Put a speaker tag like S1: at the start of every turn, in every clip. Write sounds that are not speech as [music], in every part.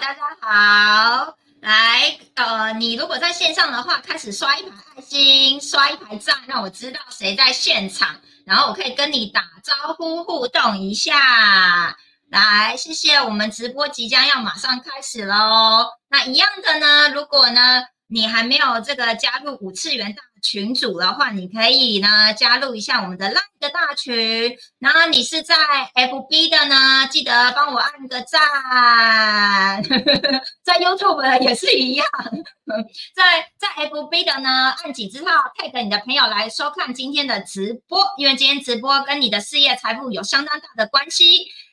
S1: 大家好。来，呃，你如果在线上的话，开始刷一排爱心，刷一排赞，让我知道谁在现场，然后我可以跟你打招呼互动一下。来，谢谢，我们直播即将要马上开始喽。那一样的呢，如果呢你还没有这个加入五次元大。群主的话，你可以呢加入一下我们的 LINE 的大群。然后你是在 FB 的呢，记得帮我按个赞。[laughs] 在 YouTube 也是一样，在在 FB 的呢，按几之后 tag 你的朋友来收看今天的直播，因为今天直播跟你的事业财富有相当大的关系。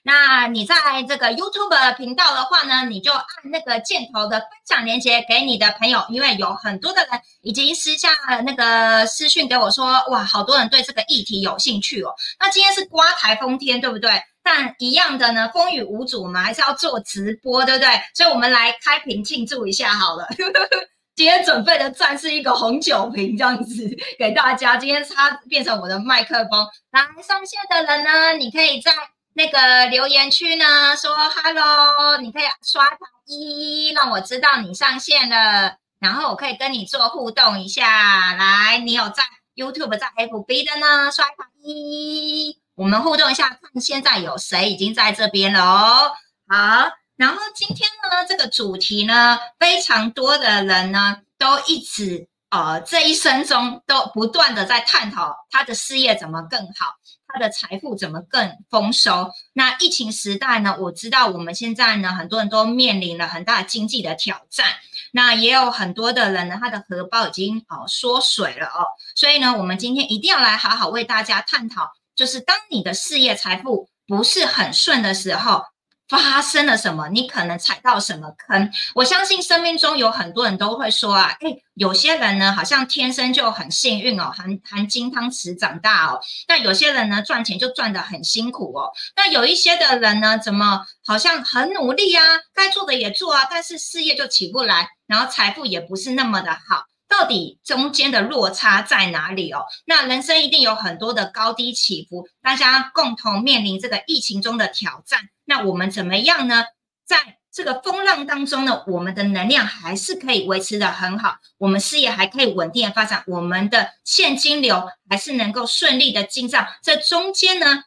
S1: 那你在这个 YouTube 频道的话呢，你就按那个箭头的分享链接给你的朋友，因为有很多的人已经私下那个私讯给我说，哇，好多人对这个议题有兴趣哦。那今天是刮台风天，对不对？但一样的呢，风雨无阻，嘛还是要做直播，对不对？所以我们来开屏庆祝一下好了。[laughs] 今天准备的赞是一个红酒瓶，这样子给大家。今天它变成我的麦克风。来上线的人呢，你可以在。那个留言区呢，说 “hello”，你可以刷一，让我知道你上线了，然后我可以跟你做互动一下。来，你有在 YouTube、在 FB 的呢，刷一，我们互动一下，看现在有谁已经在这边了哦。好，然后今天呢，这个主题呢，非常多的人呢，都一直呃，这一生中都不断的在探讨他的事业怎么更好。他的财富怎么更丰收？那疫情时代呢？我知道我们现在呢，很多人都面临了很大经济的挑战。那也有很多的人呢，他的荷包已经哦缩水了哦。所以呢，我们今天一定要来好好为大家探讨，就是当你的事业财富不是很顺的时候。发生了什么？你可能踩到什么坑？我相信生命中有很多人都会说啊，哎，有些人呢好像天生就很幸运哦，含含金汤匙长大哦。那有些人呢赚钱就赚得很辛苦哦。那有一些的人呢，怎么好像很努力啊，该做的也做啊，但是事业就起不来，然后财富也不是那么的好。到底中间的落差在哪里哦？那人生一定有很多的高低起伏，大家共同面临这个疫情中的挑战。那我们怎么样呢？在这个风浪当中呢，我们的能量还是可以维持的很好，我们事业还可以稳定的发展，我们的现金流还是能够顺利的进账。这中间呢，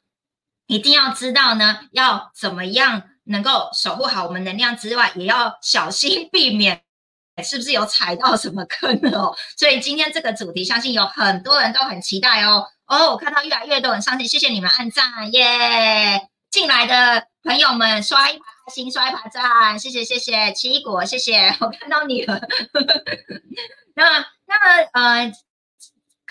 S1: 一定要知道呢，要怎么样能够守护好我们能量之外，也要小心避免。是不是有踩到什么坑哦？所以今天这个主题，相信有很多人都很期待哦。哦，我看到越来越多人上线，谢谢你们按赞耶！进来的朋友们刷一排爱心，刷一排赞，谢谢谢谢奇异果，谢谢 [laughs] 我看到你了。[laughs] 那那呃。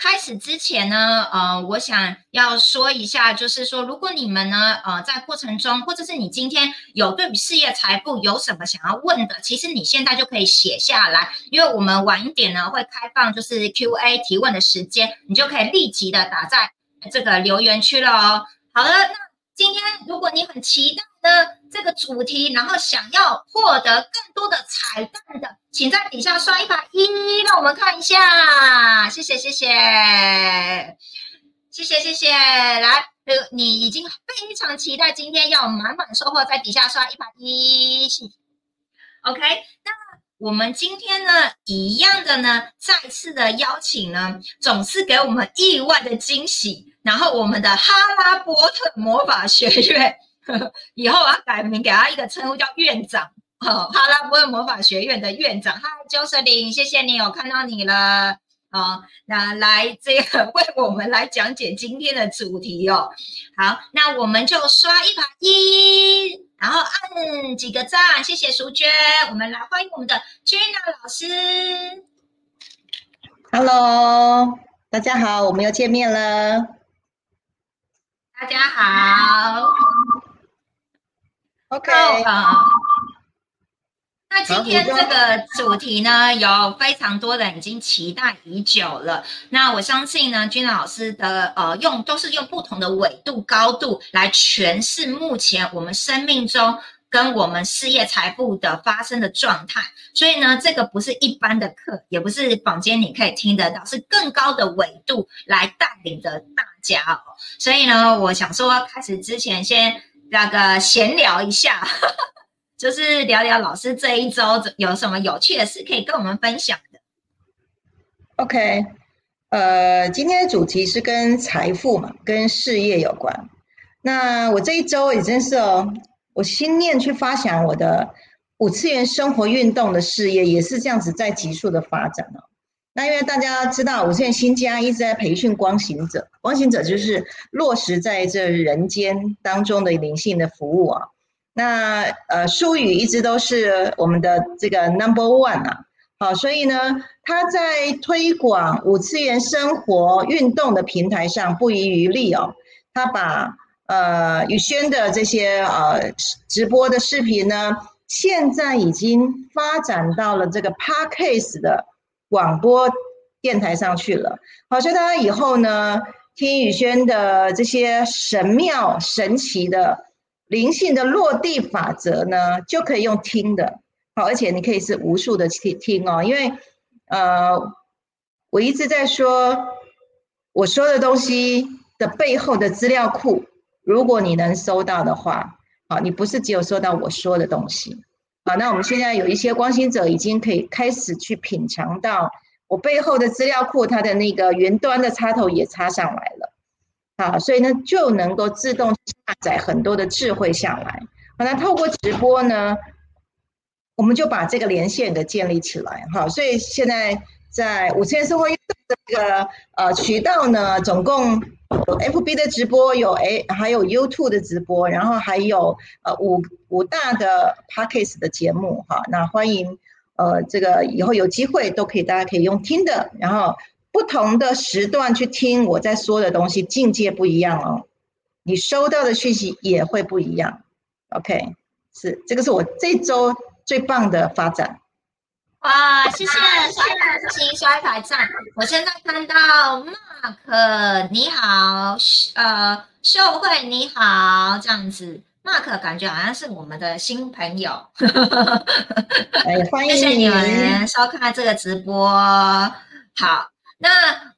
S1: 开始之前呢，呃，我想要说一下，就是说，如果你们呢，呃，在过程中，或者是你今天有对比事业财富有什么想要问的，其实你现在就可以写下来，因为我们晚一点呢会开放就是 Q&A 提问的时间，你就可以立即的打在这个留言区了哦。好了，那今天如果你很期待。的这个主题，然后想要获得更多的彩蛋的，请在底下刷一排一，让我们看一下。谢谢，谢谢，谢谢，谢谢。来，呃，你已经非常期待今天要满满收获，在底下刷一排一。OK，那我们今天呢，一样的呢，再次的邀请呢，总是给我们意外的惊喜。然后，我们的哈拉波特魔法学院。[laughs] 以后我要改名，给他一个称呼叫院长，哈拉波特魔法学院的院长。嗨，Jocelyn，谢谢你，我看到你了。好，那来这个为我们来讲解今天的主题哦。好，那我们就刷一排一，然后按几个赞，谢谢淑娟。我们来欢迎我们的 Jenna 老师。
S2: Hello，大家好，我们又见面了。
S1: 大家好。
S2: OK，
S1: 好。那今天这个主题呢，有非常多人已经期待已久了。那我相信呢，君老师的呃，用都是用不同的纬度、高度来诠释目前我们生命中跟我们事业财富的发生的状态。所以呢，这个不是一般的课，也不是坊间你可以听得到，是更高的纬度来带领着大家哦。所以呢，我想说，开始之前先。那个闲聊一下，[laughs] 就是聊聊老师这一周有什么有趣的事可以跟我们分享的。
S2: OK，呃，今天的主题是跟财富嘛，跟事业有关。那我这一周也真是哦，我心念去发想我的五次元生活运动的事业，也是这样子在急速的发展哦。那因为大家知道，我现在新家一直在培训光行者，光行者就是落实在这人间当中的灵性的服务啊。那呃，书语一直都是我们的这个 number one 啊。好，所以呢，他在推广五次元生活运动的平台上不遗余力哦。他把呃宇轩的这些呃直播的视频呢，现在已经发展到了这个 podcast 的广播电台上去了。好，所以大家以后呢，听雨轩的这些神妙神奇的灵性的落地法则呢，就可以用听的。好，而且你可以是无数的听听哦，因为，呃，我一直在说，我说的东西的背后的资料库，如果你能收到的话，好，你不是只有收到我说的东西，好，那我们现在有一些光心者已经可以开始去品尝到我背后的资料库，它的那个云端的插头也插上来了，好，所以呢就能够自动下载很多的智慧下来，好，那透过直播呢。我们就把这个连线给建立起来，哈，所以现在在五千生活的这个呃渠道呢，总共有 FB 的直播，有 A 还有 YouTube 的直播，然后还有呃五五大的 Podcast 的节目，哈，那欢迎呃这个以后有机会都可以，大家可以用听的，然后不同的时段去听我在说的东西，境界不一样哦，你收到的讯息也会不一样，OK，是这个是我这周。最棒的发展，
S1: 哇！谢谢，刷新刷一排赞。我现在看到 Mark 你好，呃，秀慧你好，这样子，Mark 感觉好像是我们的新朋友。[laughs]
S2: 欢迎
S1: 谢谢你们收看这个直播。好，那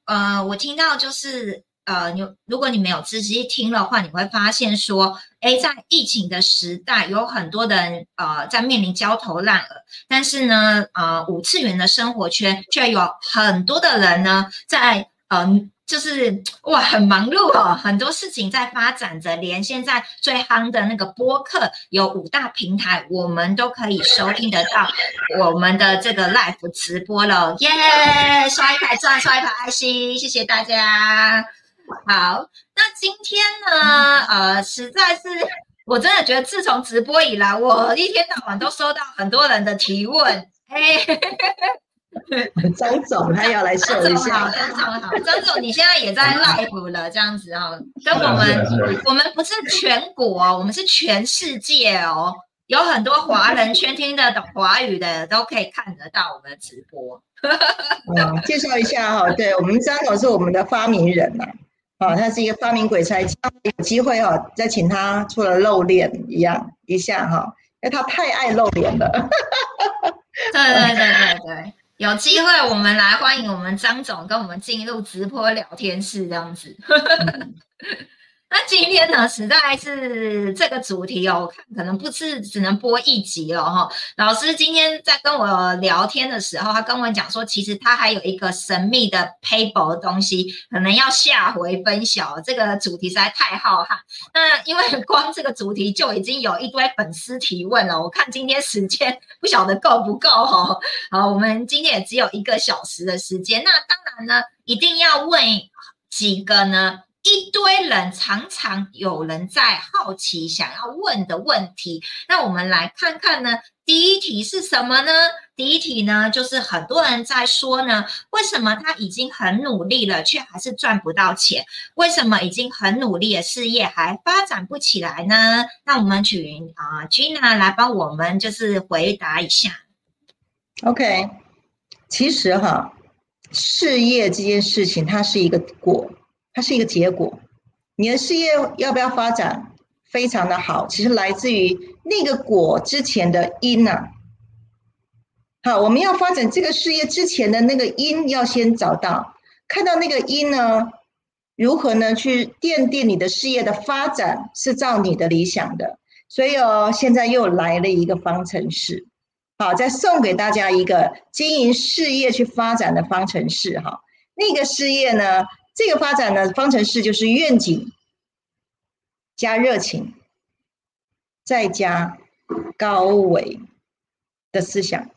S1: 呃，我听到就是。呃，你如果你没有仔细听的话，你会发现说，哎，在疫情的时代，有很多人呃在面临焦头烂额，但是呢，呃，五次元的生活圈却有很多的人呢，在嗯，就是哇，很忙碌哦，很多事情在发展着。连现在最夯的那个播客，有五大平台，我们都可以收听得到我们的这个 live 直播了，耶！刷一排赞，刷一排爱心，谢谢大家。好，那今天呢？呃，实在是我真的觉得，自从直播以来，我一天到晚都收到很多人的提问。哎，[laughs]
S2: 张总他要来秀一下。
S1: 张总好，张总你现在也在 live 了，这样子哦，跟我们，我们不是全国，我们是全世界哦，有很多华人圈听得懂华语的，都可以看得到我们的直播。
S2: 嗯，[laughs] 介绍一下哈，对我们张总是我们的发明人呐。哦，他是一个发明鬼才，有机会哦，再请他出来露脸一样一下哈，因为他太爱露脸了。
S1: 对对对对对，有机会我们来欢迎我们张总跟我们进入直播聊天室这样子。那今天呢，实在是这个主题哦，看可能不是只能播一集了哈。老师今天在跟我聊天的时候，他跟我讲说，其实他还有一个神秘的 paper 东西，可能要下回分享。这个主题实在太浩瀚。那因为 [laughs] 光这个主题就已经有一堆粉丝提问了，我看今天时间 [laughs] 不晓得够不够哈。好，我们今天也只有一个小时的时间，那当然呢，一定要问几个呢。一堆人常常有人在好奇想要问的问题，那我们来看看呢。第一题是什么呢？第一题呢，就是很多人在说呢，为什么他已经很努力了，却还是赚不到钱？为什么已经很努力的事业还发展不起来呢？那我们请啊，Gina 来帮我们就是回答一下。
S2: OK，其实哈，事业这件事情它是一个果。它是一个结果，你的事业要不要发展？非常的好，其实来自于那个果之前的因呐。好，我们要发展这个事业之前的那个因要先找到，看到那个因呢，如何呢去奠定你的事业的发展是照你的理想的，所以哦，现在又来了一个方程式，好，再送给大家一个经营事业去发展的方程式哈。那个事业呢，这个发展的方程式就是愿景加热情，再加高维的思想。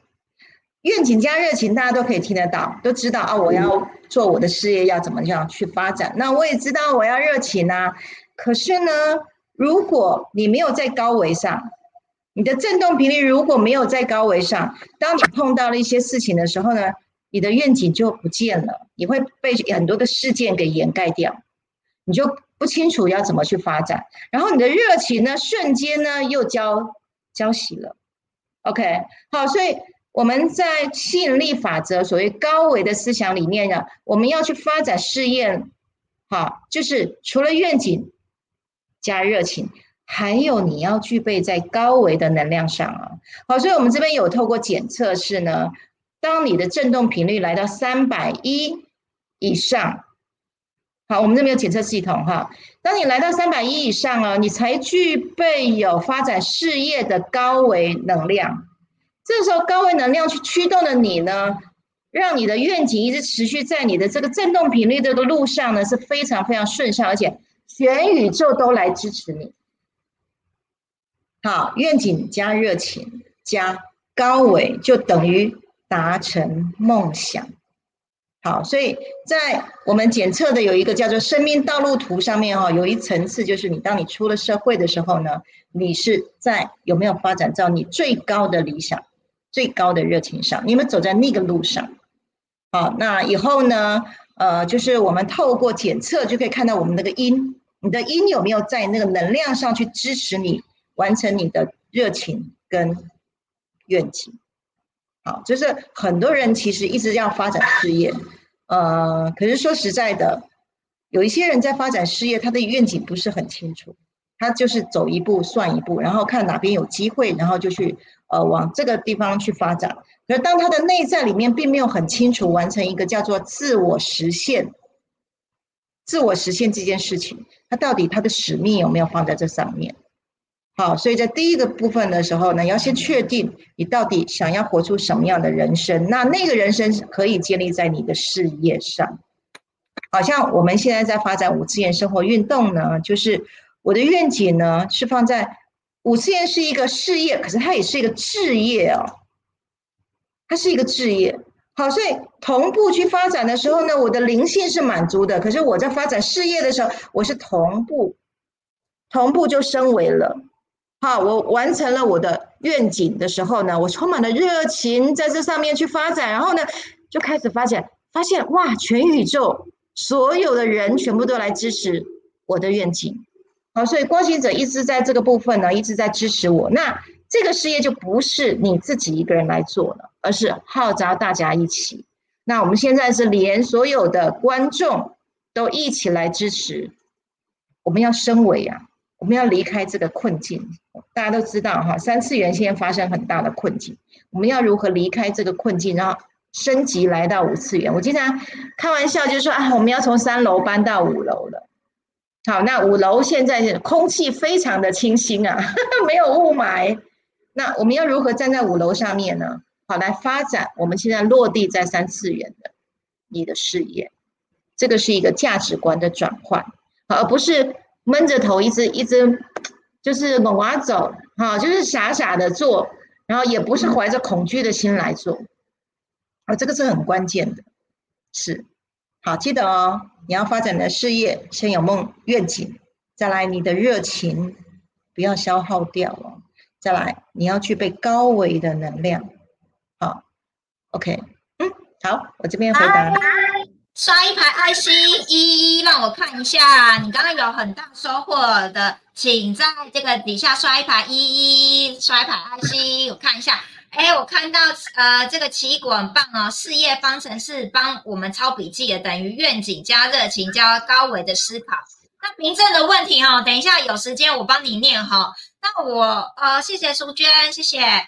S2: 愿景加热情，大家都可以听得到，都知道啊。我要做我的事业，要怎么样去发展？那我也知道我要热情啊。可是呢，如果你没有在高维上，你的振动频率如果没有在高维上，当你碰到了一些事情的时候呢，你的愿景就不见了，你会被很多的事件给掩盖掉，你就不清楚要怎么去发展。然后你的热情呢，瞬间呢又交交熄了。OK，好，所以。我们在吸引力法则所谓高维的思想里面呢，我们要去发展事业，好，就是除了愿景加热情，还有你要具备在高维的能量上啊。好，所以我们这边有透过检测是呢，当你的振动频率来到三百一以上，好，我们这边有检测系统哈，当你来到三百一以上啊，你才具备有发展事业的高维能量。这时候高维能量去驱动的你呢，让你的愿景一直持续在你的这个振动频率这个路上呢是非常非常顺畅，而且全宇宙都来支持你。好，愿景加热情加高维就等于达成梦想。好，所以在我们检测的有一个叫做生命道路图上面哈，有一层次就是你当你出了社会的时候呢，你是在有没有发展到你最高的理想？最高的热情上，你们走在那个路上，好，那以后呢？呃，就是我们透过检测就可以看到我们那个因，你的因有没有在那个能量上去支持你完成你的热情跟愿景？好，就是很多人其实一直要发展事业，呃，可是说实在的，有一些人在发展事业，他的愿景不是很清楚，他就是走一步算一步，然后看哪边有机会，然后就去。呃，往这个地方去发展，可是当他的内在里面并没有很清楚完成一个叫做自我实现、自我实现这件事情，他到底他的使命有没有放在这上面？好，所以在第一个部分的时候呢，要先确定你到底想要活出什么样的人生，那那个人生可以建立在你的事业上。好像我们现在在发展五次元生活运动呢，就是我的愿景呢是放在。五次元是一个事业，可是它也是一个置业哦，它是一个置业。好，所以同步去发展的时候呢，我的灵性是满足的。可是我在发展事业的时候，我是同步，同步就升维了。好，我完成了我的愿景的时候呢，我充满了热情在这上面去发展，然后呢，就开始发现，发现哇，全宇宙所有的人全部都来支持我的愿景。好，所以光行者一直在这个部分呢，一直在支持我。那这个事业就不是你自己一个人来做了，而是号召大家一起。那我们现在是连所有的观众都一起来支持，我们要升维啊，我们要离开这个困境。大家都知道哈，三次元现在发生很大的困境，我们要如何离开这个困境，然后升级来到五次元？我经常开玩笑就说啊，我们要从三楼搬到五楼了。好，那五楼现在空气非常的清新啊，[laughs] 没有雾霾。那我们要如何站在五楼上面呢？好，来发展我们现在落地在三次元的你的事业，这个是一个价值观的转换，而不是闷着头一直一直就是往啊走，哈，就是傻傻的做，然后也不是怀着恐惧的心来做，啊，这个是很关键的，是。好，记得哦，你要发展的事业，先有梦愿景，再来你的热情不要消耗掉哦，再来你要具备高维的能量。好，OK，嗯，好，我这边回答。
S1: 刷一排爱心，一一让我看一下，你刚刚有很大收获的，请在这个底下刷一排一一，刷一排爱心，我看一下。哎，我看到呃，这个奇异果很棒哦，事业方程式帮我们抄笔记的，等于愿景加热情加高维的思考。那凭证的问题哈，等一下有时间我帮你念哈。那我呃，谢谢淑娟，谢谢。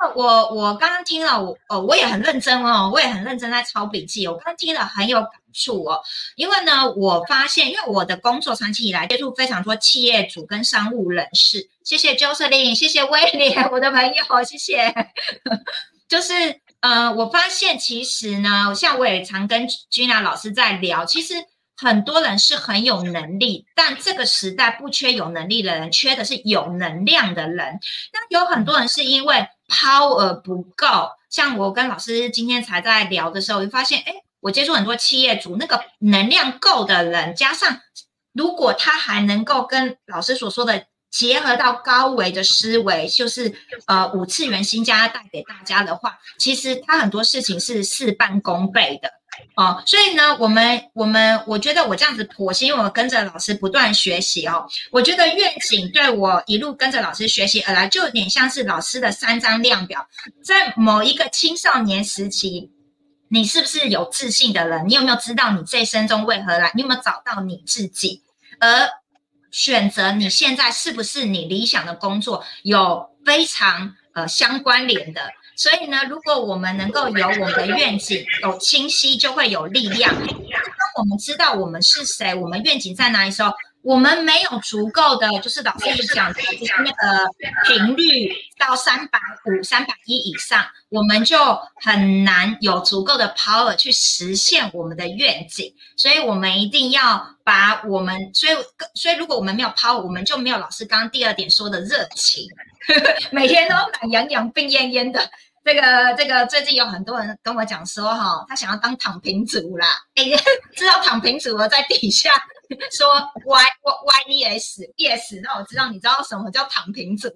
S1: 那我我刚刚听了，我哦，我也很认真哦，我也很认真在抄笔记。我刚刚听了很有感触哦，因为呢，我发现，因为我的工作长期以来接触非常多企业主跟商务人士。谢谢 Josephine，谢谢威廉，我的朋友，谢谢。[laughs] 就是呃，我发现其实呢，像我也常跟 Gina 老师在聊，其实。很多人是很有能力，但这个时代不缺有能力的人，缺的是有能量的人。那有很多人是因为 power 不够，像我跟老师今天才在聊的时候，我就发现，哎，我接触很多企业主，那个能量够的人，加上如果他还能够跟老师所说的结合到高维的思维，就是呃五次元新家带给大家的话，其实他很多事情是事半功倍的。哦，所以呢，我们我们我觉得我这样子剖析，因为我跟着老师不断学习哦，我觉得愿景对我一路跟着老师学习而来，就有点像是老师的三张量表，在某一个青少年时期，你是不是有自信的人？你有没有知道你这一生中为何来？你有没有找到你自己，而选择你现在是不是你理想的工作，有非常呃相关联的。所以呢，如果我们能够有我们的愿景有清晰，就会有力量。当我们知道我们是谁，我们愿景在哪里时候，我们没有足够的，就是老师讲的，就是那个频率到三百五、三百一以上，我们就很难有足够的 power 去实现我们的愿景。所以我们一定要把我们，所以所以如果我们没有 power，我们就没有老师刚刚第二点说的热情，[laughs] 每天都懒洋洋、病恹恹的。这个这个最近有很多人跟我讲说哈，他想要当躺平族啦，哎，知道躺平族了，在底下 [laughs] 说 y y y e s yes，那我知道你知道什么叫躺平族，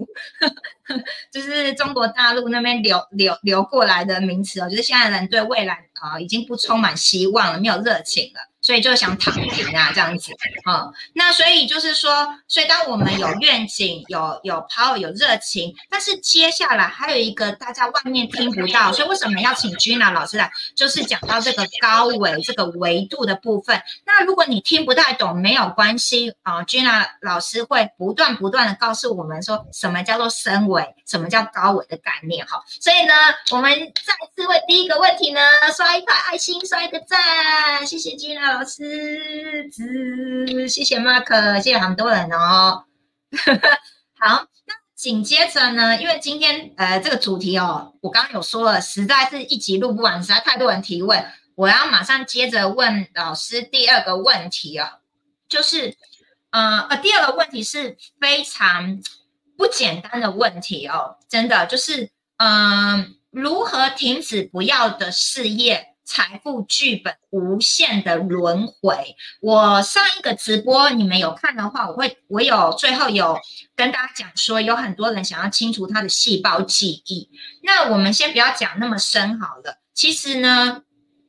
S1: 就是中国大陆那边流流流过来的名词哦，就是现在人对未来啊已经不充满希望了，没有热情了。所以就想躺平啊，这样子啊，那所以就是说，所以当我们有愿景、有有 power、有热情，但是接下来还有一个大家外面听不到，所以为什么要请 Gina 老师来？就是讲到这个高维这个维度的部分。那如果你听不太懂，没有关系啊，Gina 老师会不断不断的告诉我们说什么叫做深维，什么叫高维的概念哈。所以呢，我们再次为第一个问题呢刷一块爱心，刷一个赞，谢谢 Gina。老师，子，谢谢 Mark，谢谢很多人哦。[laughs] 好，那紧接着呢，因为今天呃这个主题哦，我刚刚有说了，实在是一集录不完，实在太多人提问，我要马上接着问老师第二个问题啊，就是呃呃第二个问题是非常不简单的问题哦，真的就是嗯如何停止不要的事业？财富剧本无限的轮回。我上一个直播你们有看的话，我会我有最后有跟大家讲说，有很多人想要清除他的细胞记忆。那我们先不要讲那么深好了。其实呢，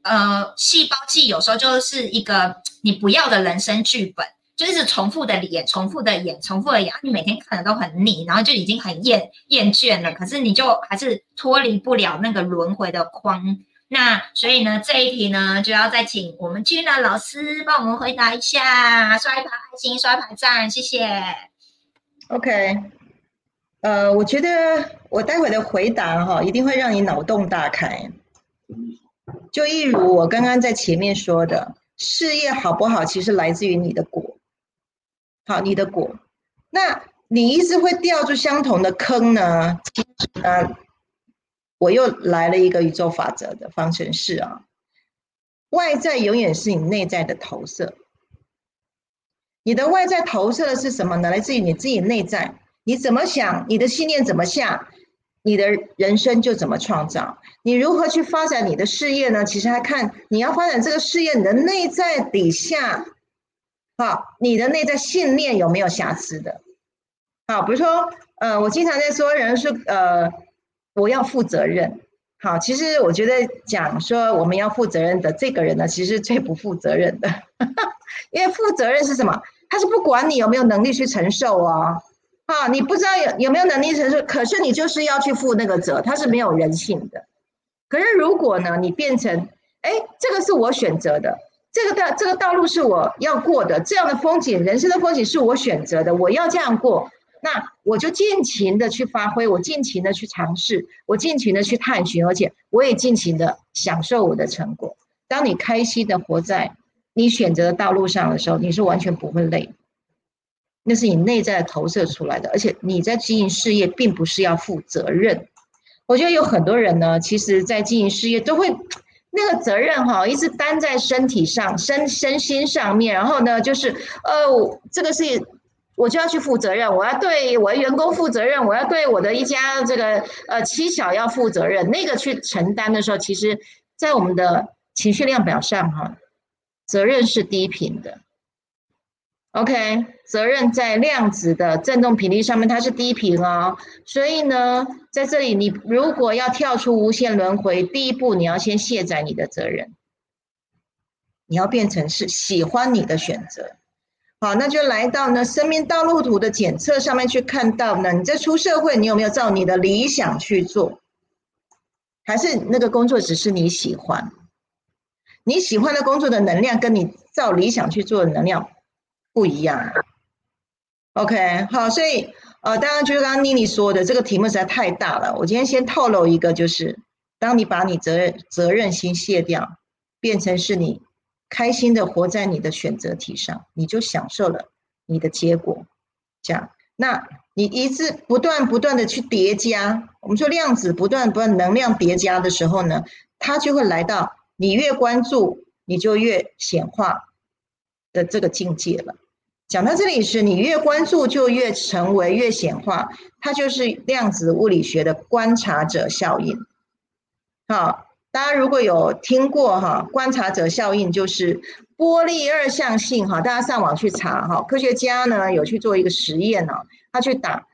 S1: 呃，细胞记忆有时候就是一个你不要的人生剧本，就是重复的演、重复的演、重复的演，你每天看的都很腻，然后就已经很厌厌倦了。可是你就还是脱离不了那个轮回的框。那所以呢，这一题呢，就要再请我们君娜老师帮我们回答一下，刷一排爱心，刷一排赞，谢谢。
S2: OK，呃，我觉得我待会的回答哈，一定会让你脑洞大开。就一如我刚刚在前面说的，事业好不好，其实来自于你的果。好，你的果，那你一直会掉入相同的坑呢？呃。我又来了一个宇宙法则的方程式啊，外在永远是你内在的投射。你的外在投射的是什么呢？来自于你自己内在，你怎么想，你的信念怎么下，你的人生就怎么创造。你如何去发展你的事业呢？其实还看你要发展这个事业，你的内在底下，好，你的内在信念有没有瑕疵的？好，比如说，呃，我经常在说，人是呃。我要负责任，好，其实我觉得讲说我们要负责任的这个人呢，其实最不负责任的，[laughs] 因为负责任是什么？他是不管你有没有能力去承受啊，啊，你不知道有有没有能力承受，可是你就是要去负那个责，他是没有人性的。可是如果呢，你变成，哎，这个是我选择的，这个道这个道路是我要过的，这样的风景，人生的风景是我选择的，我要这样过，那我就尽情的去发挥，我尽情的去尝试，我尽情的去探寻，而且我也尽情的享受我的成果。当你开心的活在你选择的道路上的时候，你是完全不会累，那是你内在投射出来的，而且你在经营事业，并不是要负责任。我觉得有很多人呢，其实在经营事业都会。那个责任哈，一直担在身体上、身身心上面，然后呢，就是呃，这个是我就要去负责任，我要对我的员工负责任，我要对我的一家这个呃妻小要负责任。那个去承担的时候，其实，在我们的情绪量表上哈，责任是低频的。OK，责任在量子的振动频率上面，它是低频哦。所以呢，在这里，你如果要跳出无限轮回，第一步你要先卸载你的责任，你要变成是喜欢你的选择。好，那就来到呢生命道路图的检测上面去看到呢，你在出社会，你有没有照你的理想去做？还是那个工作只是你喜欢？你喜欢的工作的能量，跟你照理想去做的能量？不一样，OK，好，所以呃，当然就是刚刚妮妮说的，这个题目实在太大了。我今天先透露一个，就是当你把你责任责任心卸掉，变成是你开心的活在你的选择题上，你就享受了你的结果。这样，那你一直不断不断的去叠加，我们说量子不断不断能量叠加的时候呢，它就会来到你越关注，你就越显化的这个境界了。讲到这里是，你越关注就越成为越显化，它就是量子物理学的观察者效应。好，大家如果有听过哈，观察者效应就是波粒二象性哈，大家上网去查哈，科学家呢有去做一个实验呢，他去打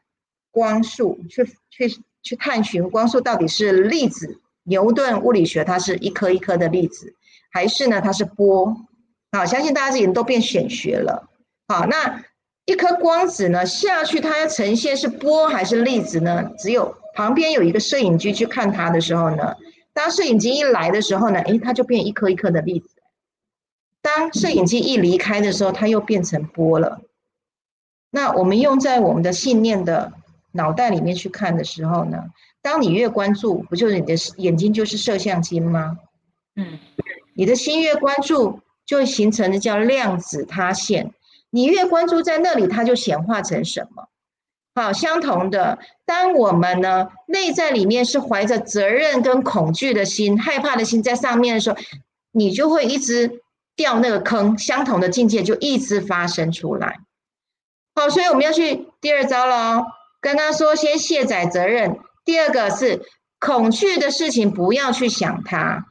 S2: 光束，去去去探寻光束到底是粒子，牛顿物理学它是一颗一颗的粒子，还是呢它是波？好，相信大家这已经都变显学了。好，那一颗光子呢下去，它要呈现是波还是粒子呢？只有旁边有一个摄影机去看它的时候呢，当摄影机一来的时候呢，诶，它就变一颗一颗的粒子。当摄影机一离开的时候，它又变成波了。那我们用在我们的信念的脑袋里面去看的时候呢，当你越关注，不就是你的眼睛就是摄像机吗？嗯，你的心越关注，就会形成的叫量子塌陷。你越关注在那里，它就显化成什么？好，相同的，当我们呢内在里面是怀着责任跟恐惧的心、害怕的心在上面的时候，你就会一直掉那个坑。相同的境界就一直发生出来。好，所以我们要去第二招了。刚刚说先卸载责任，第二个是恐惧的事情不要去想它，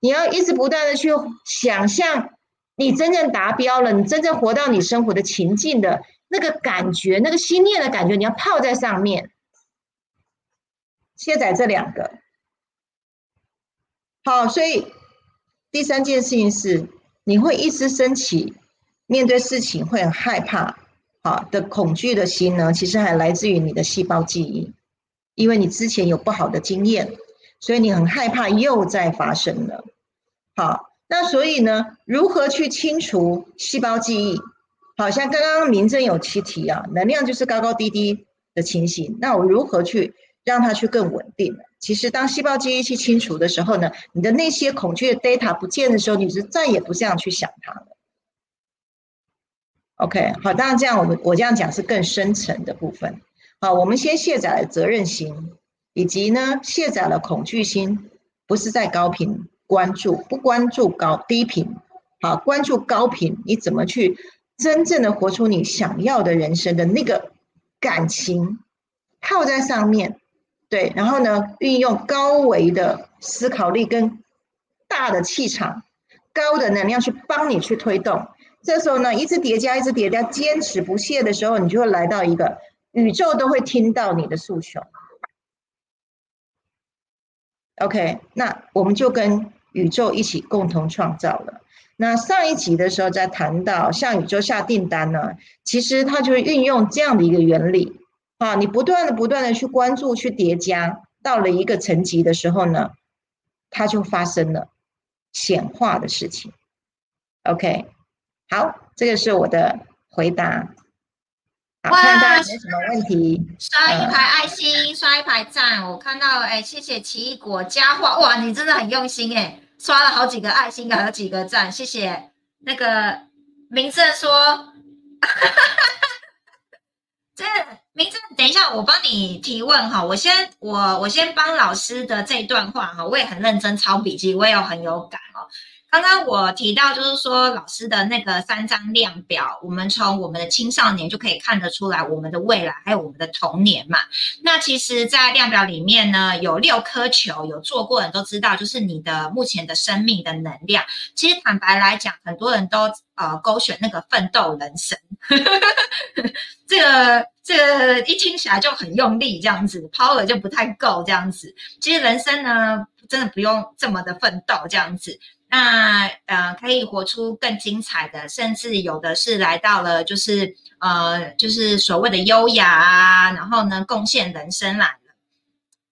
S2: 你要一直不断的去想象。你真正达标了，你真正活到你生活的情境的那个感觉，那个心念的感觉，你要泡在上面。卸载这两个，好，所以第三件事情是，你会一直升起面对事情会很害怕，好的恐惧的心呢，其实还来自于你的细胞记忆，因为你之前有不好的经验，所以你很害怕又再发生了，好。那所以呢，如何去清除细胞记忆？好像刚刚明真有七题啊，能量就是高高低低的情形。那我如何去让它去更稳定？其实当细胞记忆去清除的时候呢，你的那些恐惧的 data 不见的时候，你是再也不这样去想它了。OK，好，当然这样我们我这样讲是更深层的部分。好，我们先卸载了责任心，以及呢卸载了恐惧心，不是在高频。关注不关注高低频，好，关注高频，你怎么去真正的活出你想要的人生的那个感情套在上面，对，然后呢，运用高维的思考力跟大的气场、高的能量去帮你去推动。这时候呢，一直叠加，一直叠加，坚持不懈的时候，你就会来到一个宇宙都会听到你的诉求。OK，那我们就跟。宇宙一起共同创造了。那上一集的时候在谈到向宇宙下订单呢，其实它就是运用这样的一个原理啊，你不断的不断的去关注去叠加，到了一个层级的时候呢，它就发生了显化的事情。OK，好，这个是我的回答。好，看大家有什么问题？
S1: 刷一排爱心，刷一排赞。我看到，哎，谢谢奇异果佳话，哇，你真的很用心哎，刷了好几个爱心，还有几个赞，谢谢。那个明正说，[laughs] 这明正，等一下我帮你提问哈，我先我我先帮老师的这段话哈，我也很认真抄笔记，我也有很有感哦。刚刚我提到，就是说老师的那个三张量表，我们从我们的青少年就可以看得出来我们的未来，还有我们的童年嘛。那其实，在量表里面呢，有六颗球，有做过人都知道，就是你的目前的生命的能量。其实坦白来讲，很多人都呃勾选那个奋斗人生，[laughs] 这个这个一听起来就很用力，这样子，power 就不太够，这样子。其实人生呢，真的不用这么的奋斗，这样子。那呃，可以活出更精彩的，甚至有的是来到了，就是呃，就是所谓的优雅啊，然后呢，贡献人生来了。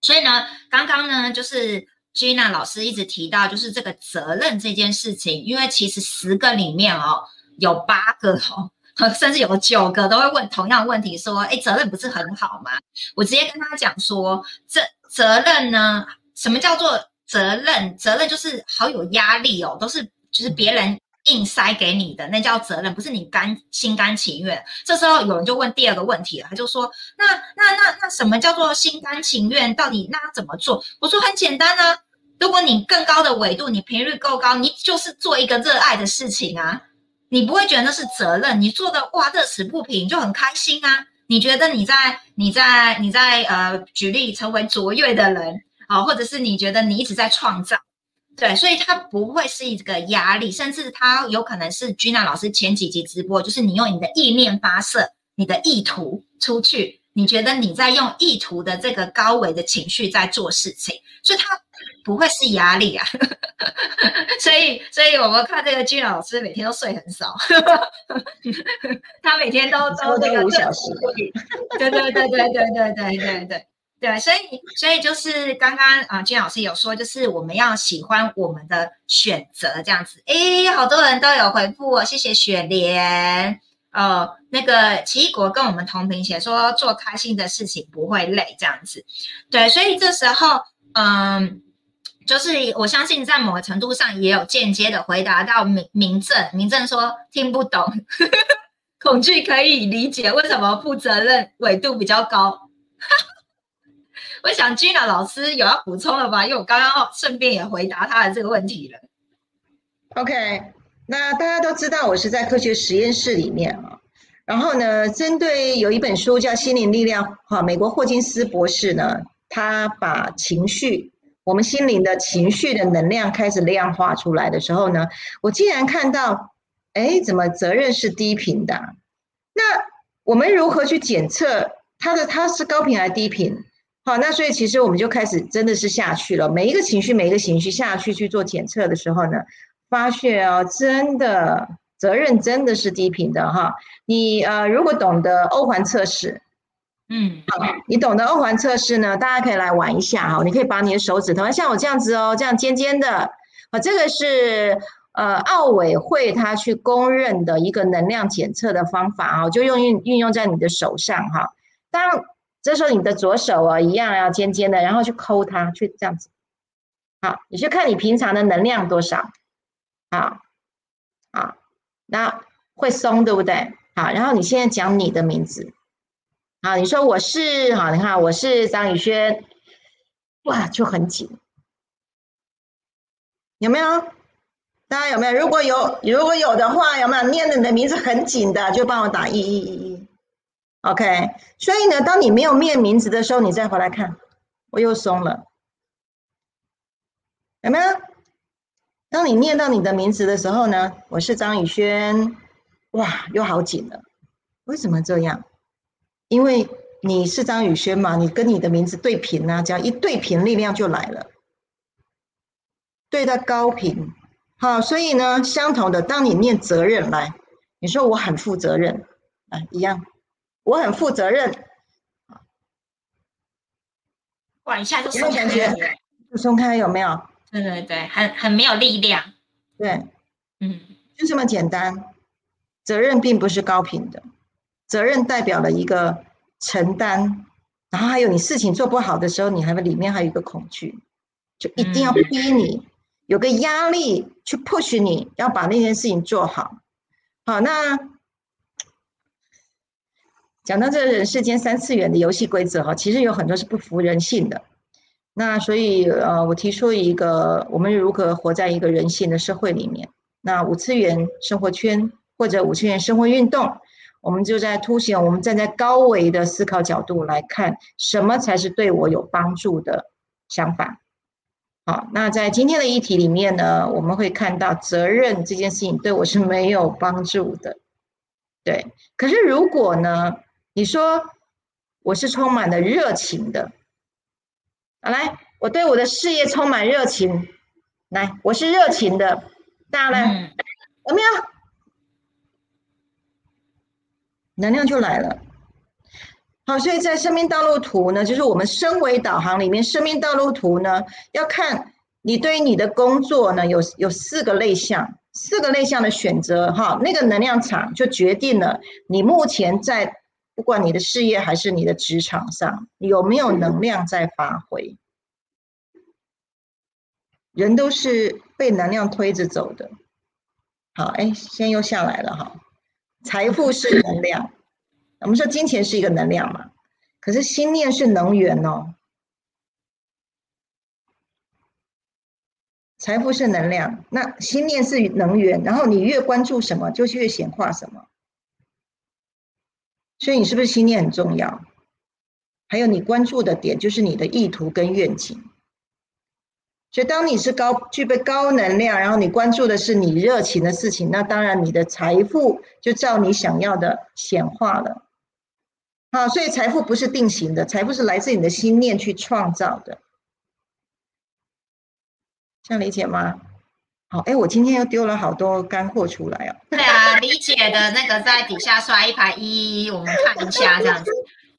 S1: 所以呢，刚刚呢，就是 Gina 老师一直提到，就是这个责任这件事情，因为其实十个里面哦，有八个哦，[laughs] 甚至有九个都会问同样问题，说，哎，责任不是很好吗？我直接跟他讲说，这责任呢，什么叫做？责任，责任就是好有压力哦，都是就是别人硬塞给你的，那叫责任，不是你甘心甘情愿。这时候有人就问第二个问题了，他就说：那那那那什么叫做心甘情愿？到底那怎么做？我说很简单啊，如果你更高的纬度，你频率够高，你就是做一个热爱的事情啊，你不会觉得那是责任，你做的哇乐此不疲，你就很开心啊。你觉得你在你在你在呃举例成为卓越的人。好，或者是你觉得你一直在创造，对，所以它不会是一个压力，甚至它有可能是 Gina 老师前几集直播，就是你用你的意念发射，你的意图出去，你觉得你在用意图的这个高维的情绪在做事情，所以它不会是压力啊。[laughs] 所以，所以我们看这个 Gina 老师每天都睡很少，[laughs] 他每天都
S2: 都这个五小时，[laughs]
S1: 对对对对对对对对对。对，对所以所以就是刚刚啊，金老师有说，就是我们要喜欢我们的选择这样子。诶，好多人都有回复我，谢谢雪莲。呃，那个奇异果跟我们同频写说，做开心的事情不会累这样子。对，所以这时候，嗯，就是我相信在某个程度上也有间接的回答到明明正。明正说听不懂，[laughs] 恐惧可以理解，为什么负责任纬度比较高？我想 Gina 老师有要补充了吧？因为我刚刚顺便也回答他的这个问题了。
S2: OK，那大家都知道我是在科学实验室里面啊。然后呢，针对有一本书叫《心灵力量》哈，美国霍金斯博士呢，他把情绪，我们心灵的情绪的能量开始量化出来的时候呢，我竟然看到，哎，怎么责任是低频的？那我们如何去检测它的它是高频还是低频？好，那所以其实我们就开始真的是下去了。每一个情绪，每一个情绪下去去做检测的时候呢，发现哦，真的责任真的是低频的哈。你呃，如果懂得欧环测试，
S1: 嗯，
S2: 好，你懂得欧环测试呢，大家可以来玩一下哈。你可以把你的手指头像我这样子哦，这样尖尖的啊，这个是呃奥委会他去公认的一个能量检测的方法啊，就用运运用在你的手上哈。当这时候你的左手啊，一样要尖尖的，然后去抠它，去这样子。好，你去看你平常的能量多少，好，好，那会松，对不对？好，然后你现在讲你的名字，好，你说我是，好，你看我是张宇轩，哇，就很紧，有没有？大家有没有？如果有，如果有的话，有没有念的你的名字很紧的，就帮我打一一一一。OK，所以呢，当你没有念名字的时候，你再回来看，我又松了，有没有？当你念到你的名字的时候呢，我是张宇轩，哇，又好紧了。为什么这样？因为你是张宇轩嘛，你跟你的名字对频啊，只要一对频，力量就来了，对到高频。好，所以呢，相同的，当你念责任来，你说我很负责任，啊，一样。我很负责任，
S1: 哇！一下就松开了，
S2: 就松开有没有？
S1: 对对对，很很没有力量。
S2: 对，
S1: 嗯。
S2: 就这么简单。责任并不是高频的，责任代表了一个承担，然后还有你事情做不好的时候，你还里面还有一个恐惧，就一定要逼你有个压力去 push 你要把那件事情做好。好，那讲到这人世间三次元的游戏规则哈，其实有很多是不服人性的。那所以呃，我提出一个，我们如何活在一个人性的社会里面？那五次元生活圈。或者五次元生活运动，我们就在凸显我们站在高维的思考角度来看，什么才是对我有帮助的想法。好，那在今天的议题里面呢，我们会看到责任这件事情对我是没有帮助的。对，可是如果呢，你说我是充满了热情的，来，我对我的事业充满热情，来，我是热情的，大家来，有没有？能量就来了，好，所以在生命道路图呢，就是我们升维导航里面，生命道路图呢，要看你对于你的工作呢，有有四个类项，四个类项的选择，哈，那个能量场就决定了你目前在不管你的事业还是你的职场上有没有能量在发挥。人都是被能量推着走的，好，哎，先又下来了哈。财富是能量，我们说金钱是一个能量嘛，可是心念是能源哦。财富是能量，那心念是能源，然后你越关注什么，就是越显化什么。所以你是不是心念很重要？还有你关注的点，就是你的意图跟愿景。所以，当你是高具备高能量，然后你关注的是你热情的事情，那当然你的财富就照你想要的显化了。好，所以财富不是定型的，财富是来自你的心念去创造的。这样理解吗？好，哎，我今天又丢了好多干货出来哦。
S1: 对啊，李姐的那个在底下刷一排一，我们看一下这样子。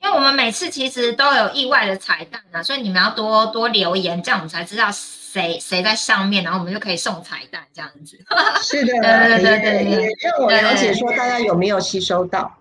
S1: 因为我们每次其实都有意外的彩蛋啊，所以你们要多多留言，这样我们才知道。谁谁在上面，然后我们就可以送彩蛋这样子。[laughs]
S2: 是的，对对对对，让我了解说大家有没有吸收到。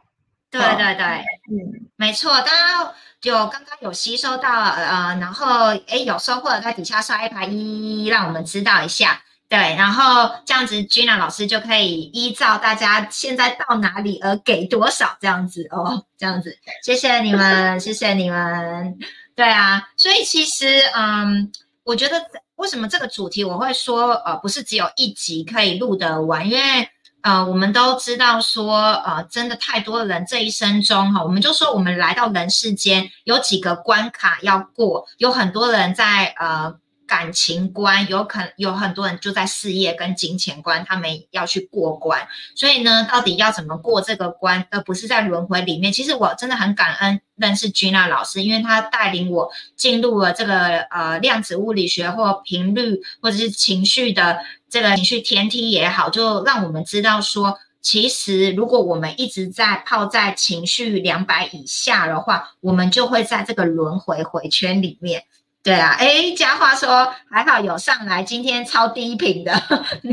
S1: 对对对，嗯，没错，大家有刚刚有吸收到呃，然后哎有收获的在底下刷一排一，让我们知道一下。对，然后这样子，Gina 老师就可以依照大家现在到哪里而给多少这样子哦，这样子，谢谢你们，谢谢你们。对啊，所以其实嗯，我觉得。为什么这个主题我会说，呃，不是只有一集可以录得完？因为，呃，我们都知道说，呃，真的太多的人这一生中，哈，我们就说我们来到人世间有几个关卡要过，有很多人在，呃。感情观有可有很多人就在事业跟金钱观，他们要去过关。所以呢，到底要怎么过这个关，而不是在轮回里面？其实我真的很感恩认识 Gina 老师，因为他带领我进入了这个呃量子物理学或频率或者是情绪的这个情绪天梯也好，就让我们知道说，其实如果我们一直在泡在情绪两百以下的话，我们就会在这个轮回回圈里面。对啊，哎，佳话说还好有上来，今天超低频的。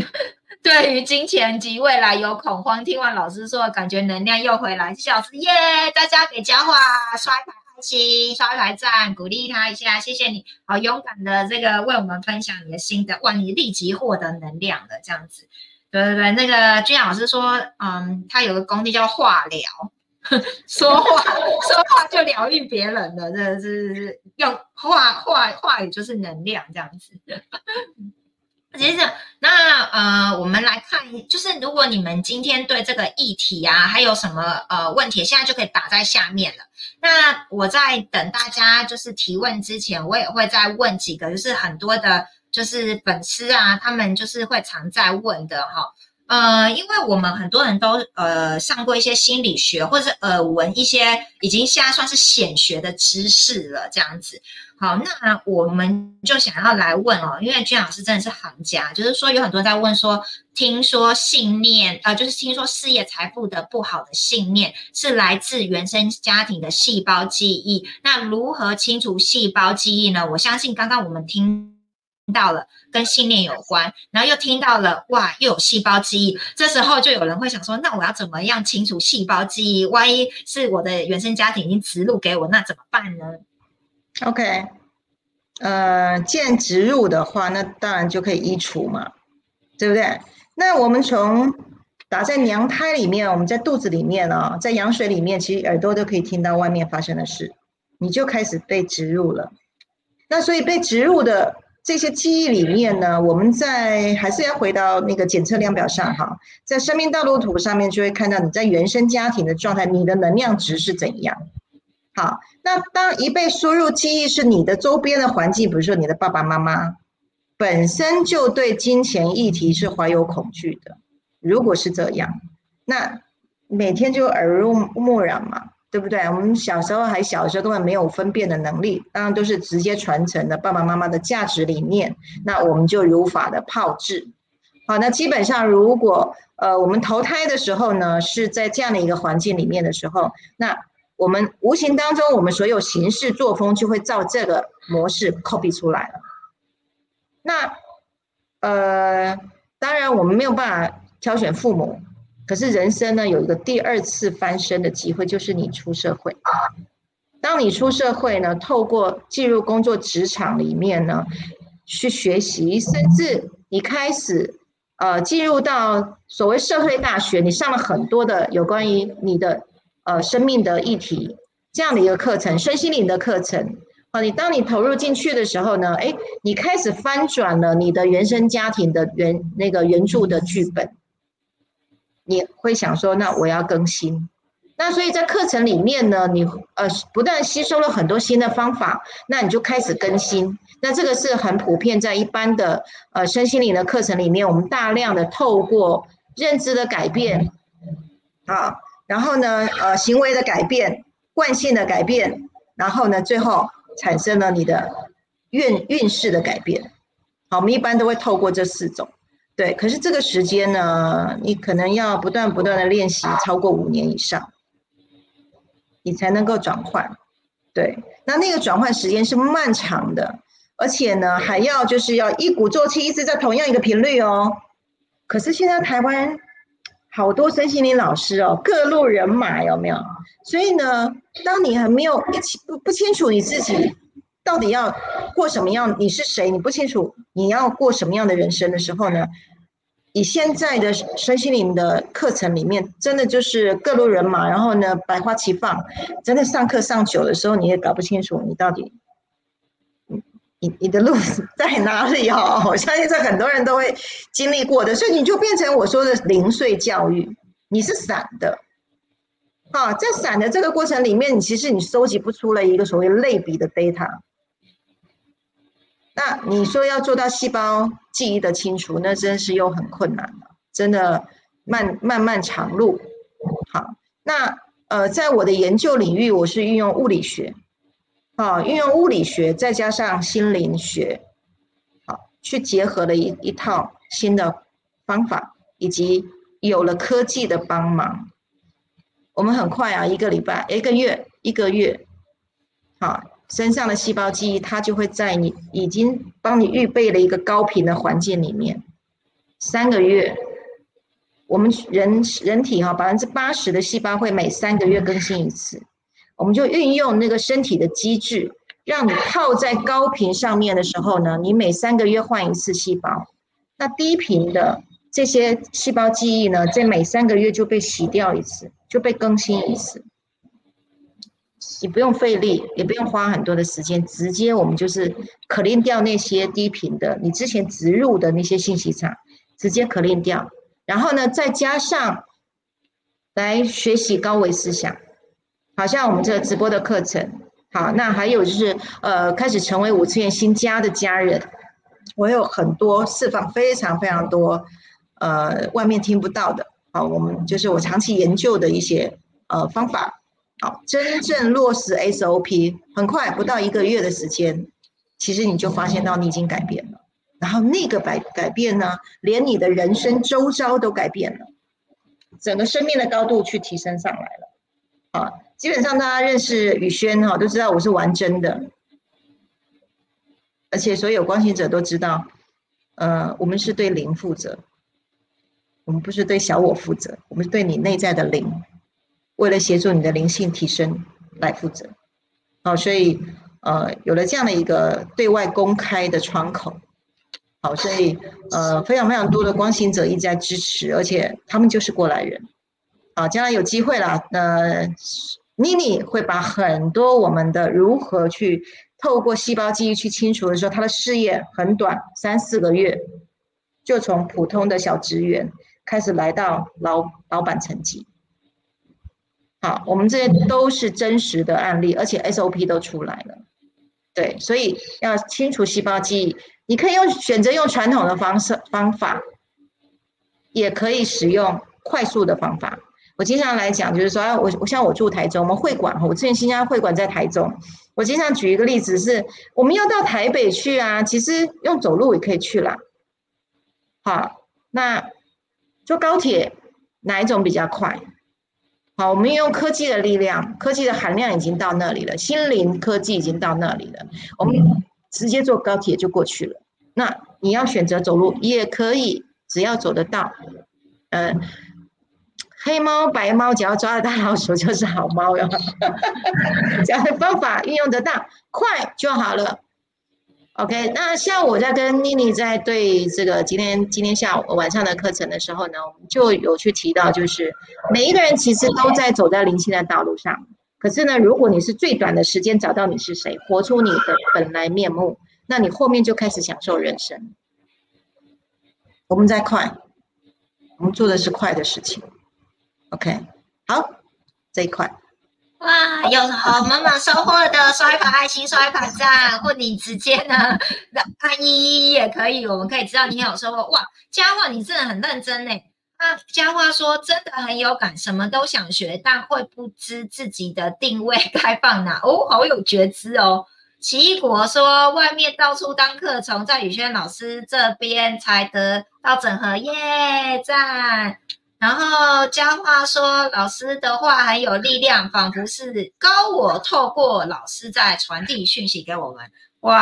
S1: [laughs] 对于金钱及未来有恐慌，听完老师说，感觉能量又回来。谢老师，耶！大家给佳话刷一排爱心，刷一排赞，鼓励他一下，谢谢你，好勇敢的这个为我们分享你的心得，哇，你立即获得能量的这样子。对对对，那个君老师说，嗯，他有个工地叫化疗。[laughs] 说话说话就疗愈别人了，真的是用话话话语就是能量这样子。[laughs] 接着，那呃，我们来看，就是如果你们今天对这个议题啊，还有什么呃问题，现在就可以打在下面了。那我在等大家就是提问之前，我也会再问几个，就是很多的，就是粉丝啊，他们就是会常在问的哈。呃，因为我们很多人都呃上过一些心理学，或者是耳闻一些已经现在算是显学的知识了，这样子。好，那我们就想要来问哦，因为君老师真的是行家，就是说有很多人在问说，听说信念呃，就是听说事业财富的不好的信念是来自原生家庭的细胞记忆，那如何清除细胞记忆呢？我相信刚刚我们听。到了跟信念有关，然后又听到了哇，又有细胞记忆，这时候就有人会想说，那我要怎么样清除细胞记忆？万一是我的原生家庭已经植入给我，那怎么办呢
S2: ？OK，呃，既然植入的话，那当然就可以移除嘛，对不对？那我们从打在娘胎里面，我们在肚子里面哦，在羊水里面，其实耳朵都可以听到外面发生的事，你就开始被植入了。那所以被植入的。这些记忆里面呢，我们在还是要回到那个检测量表上哈，在生命道路图上面就会看到你在原生家庭的状态，你的能量值是怎样。好，那当一被输入记忆是你的周边的环境，比如说你的爸爸妈妈本身就对金钱议题是怀有恐惧的，如果是这样，那每天就耳濡目染嘛。对不对？我们小时候还小的时候根本没有分辨的能力，当然都是直接传承的爸爸妈妈的价值理念，那我们就如法的炮制。好，那基本上如果呃我们投胎的时候呢，是在这样的一个环境里面的时候，那我们无形当中我们所有行事作风就会照这个模式 copy 出来了。那呃，当然我们没有办法挑选父母。可是人生呢，有一个第二次翻身的机会，就是你出社会。当你出社会呢，透过进入工作职场里面呢，去学习，甚至你开始呃进入到所谓社会大学，你上了很多的有关于你的呃生命的议题这样的一个课程，身心灵的课程。啊，你当你投入进去的时候呢，哎，你开始翻转了你的原生家庭的原那个原著的剧本。你会想说，那我要更新，那所以在课程里面呢，你呃不断吸收了很多新的方法，那你就开始更新。那这个是很普遍，在一般的呃身心灵的课程里面，我们大量的透过认知的改变，啊，然后呢呃行为的改变、惯性的改变，然后呢最后产生了你的运运势的改变。好，我们一般都会透过这四种。对，可是这个时间呢，你可能要不断不断的练习，超过五年以上，你才能够转换。对，那那个转换时间是漫长的，而且呢，还要就是要一鼓作气，一直在同样一个频率哦。可是现在台湾好多身心灵老师哦，各路人马有没有？所以呢，当你还没有一起不不清楚你自己。到底要过什么样？你是谁？你不清楚你要过什么样的人生的时候呢？你现在的身心灵的课程里面，真的就是各路人马，然后呢百花齐放，真的上课上久的时候，你也搞不清楚你到底，你你的路在哪里哦？我相信这很多人都会经历过的，所以你就变成我说的零碎教育，你是散的。啊，在散的这个过程里面，你其实你收集不出来一个所谓类比的 data。那你说要做到细胞记忆的清除，那真是又很困难了，真的漫漫漫长路。好，那呃，在我的研究领域，我是运用物理学，好，运用物理学再加上心灵学，好，去结合了一一套新的方法，以及有了科技的帮忙，我们很快啊，一个礼拜、一个月、一个月，好。身上的细胞记忆，它就会在你已经帮你预备了一个高频的环境里面。三个月，我们人人体哈百分之八十的细胞会每三个月更新一次，我们就运用那个身体的机制，让你泡在高频上面的时候呢，你每三个月换一次细胞，那低频的这些细胞记忆呢，在每三个月就被洗掉一次，就被更新一次。你不用费力，也不用花很多的时间，直接我们就是可练掉那些低频的，你之前植入的那些信息场，直接可练掉。然后呢，再加上来学习高维思想，好像我们这个直播的课程，好，那还有就是呃，开始成为五次元新家的家人，我有很多释放非常非常多，呃，外面听不到的，好，我们就是我长期研究的一些呃方法。好，真正落实 SOP，很快不到一个月的时间，其实你就发现到你已经改变了。然后那个改改变呢，连你的人生周遭都改变了，整个生命的高度去提升上来了。啊，基本上大家认识宇轩哈，都知道我是玩真的。而且所有关心者都知道，呃，我们是对灵负责，我们不是对小我负责，我们是对你内在的灵，为了协助你的灵性提升来负责。好，所以呃，有了这样的一个对外公开的窗口，好，所以呃，非常非常多的光行者一直在支持，而且他们就是过来人。好，将来有机会了，那妮妮会把很多我们的如何去。透过细胞记忆去清除的时候，他的事业很短，三四个月就从普通的小职员开始来到老老板层级。好，我们这些都是真实的案例，而且 SOP 都出来了。对，所以要清除细胞记忆，你可以用选择用传统的方式方法，也可以使用快速的方法。我经常来讲，就是说，我我像我住台中，我们会馆哈我之前新加坡会馆在台中，我经常举一个例子是，我们要到台北去啊，其实用走路也可以去啦。好，那坐高铁哪一种比较快？好，我们用科技的力量，科技的含量已经到那里了，心灵科技已经到那里了，我们直接坐高铁就过去了。那你要选择走路也可以，只要走得到，嗯。黑猫白猫，只要抓得大老鼠就是好猫哟。这样的方法运用得当，快就好了。OK，那像我在跟妮妮在对这个今天今天下午晚上的课程的时候呢，我们就有去提到，就是每一个人其实都在走在灵性的道路上。可是呢，如果你是最短的时间找到你是谁，活出你的本来面目，那你后面就开始享受人生。我们在快，我们做的是快的事情。OK，好，这一块，
S1: 哇，有好满满收获的，刷一排爱心，刷一排赞，或你直接呢，按一一也可以，我们可以知道你有收获。哇，佳话你真的很认真呢。那，佳话说真的很有感，什么都想学，但会不知自己的定位该放哪。哦，好有觉知哦。奇异果说，外面到处当课程，在宇轩老师这边才得到整合，耶，赞。然后佳话说，老师的话很有力量，仿佛是高我透过老师在传递讯息给我们。哇，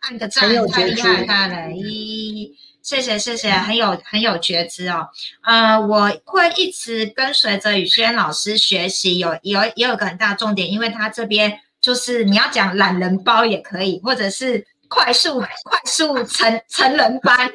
S1: 按个赞，太厉害他了！咦，谢谢谢谢，很有很有觉知哦。呃，我会一直跟随着宇轩老师学习，有有也有个很大重点，因为他这边就是你要讲懒人包也可以，或者是。快速 [laughs] 快速成成人班，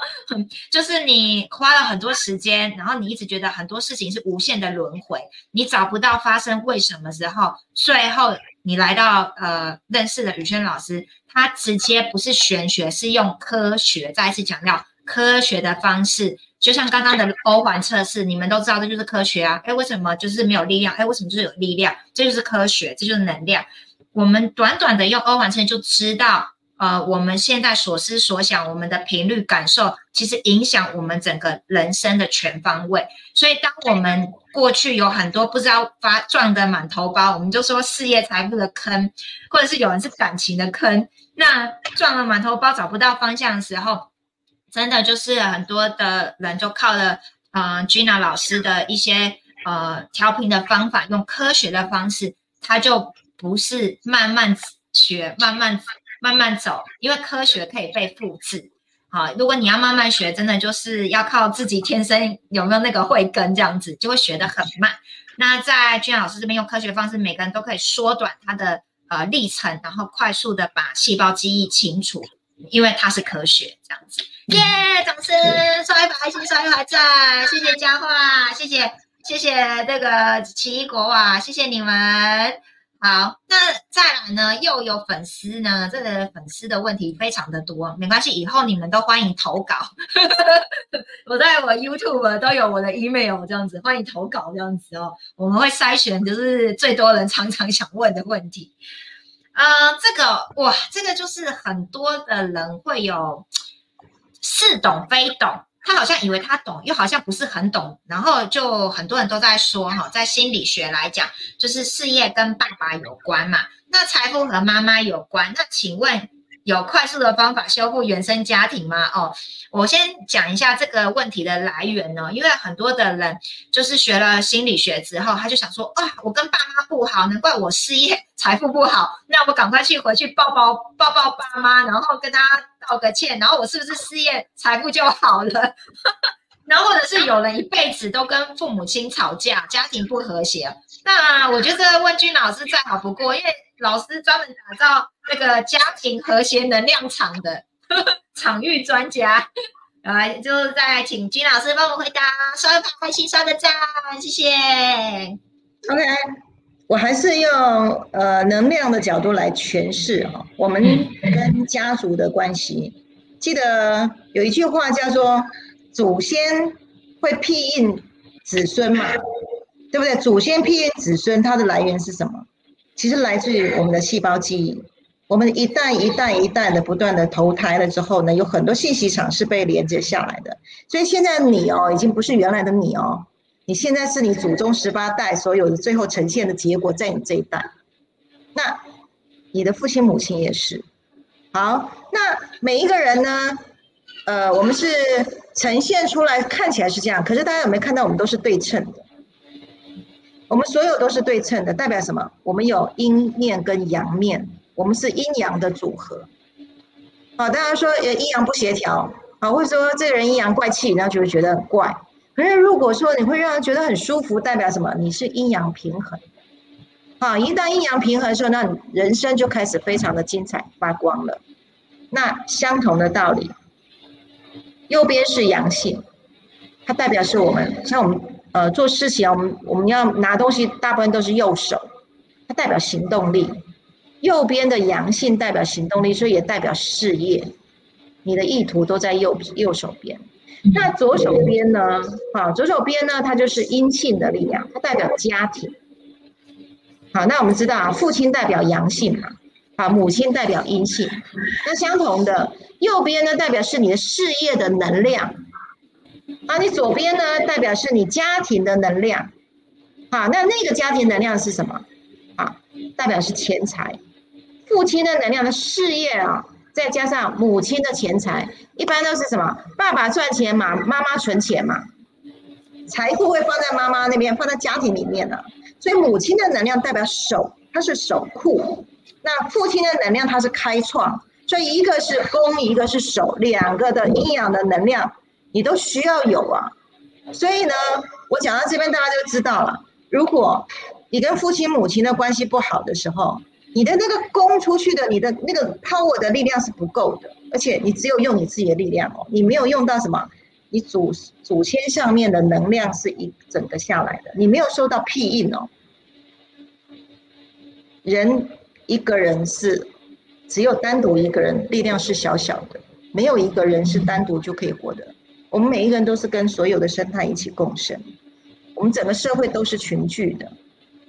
S1: [laughs] 就是你花了很多时间，然后你一直觉得很多事情是无限的轮回，你找不到发生为什么时候，最后你来到呃认识的宇轩老师，他直接不是玄学，是用科学再次强调科学的方式，就像刚刚的欧环测试，你们都知道这就是科学啊，哎为什么就是没有力量？哎为什么就是有力量？这就是科学，这就是能量。我们短短的用欧环测试就知道。呃，我们现在所思所想，我们的频率感受，其实影响我们整个人生的全方位。所以，当我们过去有很多不知道发撞的满头包，我们就说事业财富的坑，或者是有人是感情的坑，那撞了满头包找不到方向的时候，真的就是很多的人就靠了呃 Gina 老师的一些呃调频的方法，用科学的方式，他就不是慢慢学，慢慢。慢慢走，因为科学可以被复制。好，如果你要慢慢学，真的就是要靠自己天生有没有那个慧根，这样子就会学得很慢。那在君老师这边用科学方式，每个人都可以缩短他的呃历程，然后快速的把细胞记忆清除，因为它是科学这样子。耶，掌声，刷一把爱心，刷一把赞，谢谢佳话，谢谢谢谢这个奇异果哇，谢谢你们。好，那再来呢？又有粉丝呢？这个粉丝的问题非常的多，没关系，以后你们都欢迎投稿。[laughs] 我在我 YouTube 都有我的 email，这样子欢迎投稿，这样子哦，我们会筛选就是最多人常常想问的问题。啊，这个哇，这个就是很多的人会有似懂非懂。他好像以为他懂，又好像不是很懂，然后就很多人都在说哈，在心理学来讲，就是事业跟爸爸有关嘛，那财富和妈妈有关。那请问有快速的方法修复原生家庭吗？哦，我先讲一下这个问题的来源呢，因为很多的人就是学了心理学之后，他就想说啊，我跟爸妈不好，难怪我事业财富不好，那我赶快去回去抱抱抱抱爸妈，然后跟他道个歉，然后我是不是事业财富就好了？然后或者是有人一辈子都跟父母亲吵架，家庭不和谐，那我觉得问君老师再好不过，因为老师专门打造那个家庭和谐能量场的 [laughs] 场域专家，来就再请君老师帮我回答，刷一排开心刷个赞，谢谢。
S2: OK，我还是用呃能量的角度来诠释哈，我们跟家族的关系。记得有一句话叫做。祖先会庇荫子孙嘛，对不对？祖先庇荫子孙，它的来源是什么？其实来自于我们的细胞记忆。我们一代一代一代的不断的投胎了之后呢，有很多信息场是被连接下来的。所以现在你哦，已经不是原来的你哦，你现在是你祖宗十八代所有的最后呈现的结果，在你这一代。那你的父亲母亲也是。好，那每一个人呢？呃，我们是呈现出来看起来是这样，可是大家有没有看到我们都是对称的？我们所有都是对称的，代表什么？我们有阴面跟阳面，我们是阴阳的组合。好，大家说呃阴阳不协调，好，或者说这个人阴阳怪气，然后就会觉得很怪。可是如果说你会让人觉得很舒服，代表什么？你是阴阳平衡。好，一旦阴阳平衡的时候，那你人生就开始非常的精彩发光了。那相同的道理。右边是阳性，它代表是我们像我们呃做事情，我们我们要拿东西，大部分都是右手，它代表行动力。右边的阳性代表行动力，所以也代表事业。你的意图都在右右手边。那左手边呢？好，左手边呢，它就是阴性的力量，它代表家庭。好，那我们知道啊，父亲代表阳性嘛。啊，母亲代表阴性，那相同的右边呢，代表是你的事业的能量，啊，你左边呢，代表是你家庭的能量，啊，那那个家庭能量是什么？啊，代表是钱财，父亲的能量的事业啊，再加上母亲的钱财，一般都是什么？爸爸赚钱嘛，妈妈存钱嘛，财富会放在妈妈那边，放在家庭里面的，所以母亲的能量代表守，它是守库。那父亲的能量它是开创，所以一个是攻，一个是守，两个的阴阳的能量你都需要有啊。所以呢，我讲到这边大家就知道了。如果你跟父亲母亲的关系不好的时候，你的那个攻出去的，你的那个 power 的力量是不够的，而且你只有用你自己的力量哦，你没有用到什么，你祖祖先上面的能量是一整个下来的，你没有受到庇应哦，人。一个人是只有单独一个人力量是小小的，没有一个人是单独就可以活的。我们每一个人都是跟所有的生态一起共生，我们整个社会都是群聚的，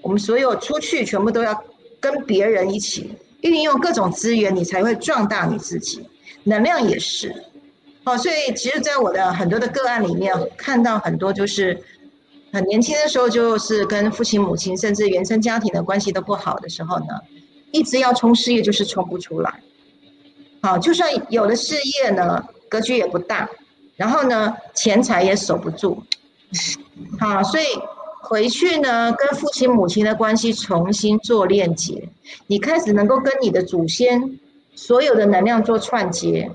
S2: 我们所有出去全部都要跟别人一起运用各种资源，你才会壮大你自己。能量也是，好，所以其实，在我的很多的个案里面，看到很多就是很年轻的时候，就是跟父亲、母亲甚至原生家庭的关系都不好的时候呢。一直要冲事业，就是冲不出来。好，就算有了事业呢，格局也不大，然后呢，钱财也守不住。好，所以回去呢，跟父亲母亲的关系重新做链接，你开始能够跟你的祖先所有的能量做串接。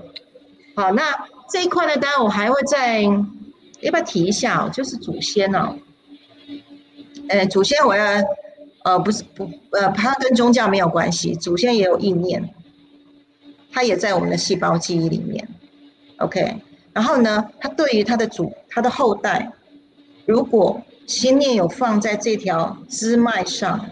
S2: 好，那这一块呢，当然我还会再要不要提一下哦，就是祖先哦，呃，祖先我要。呃，不是不呃，它跟宗教没有关系，祖先也有意念，它也在我们的细胞记忆里面。OK，然后呢，他对于他的祖他的后代，如果心念有放在这条支脉上，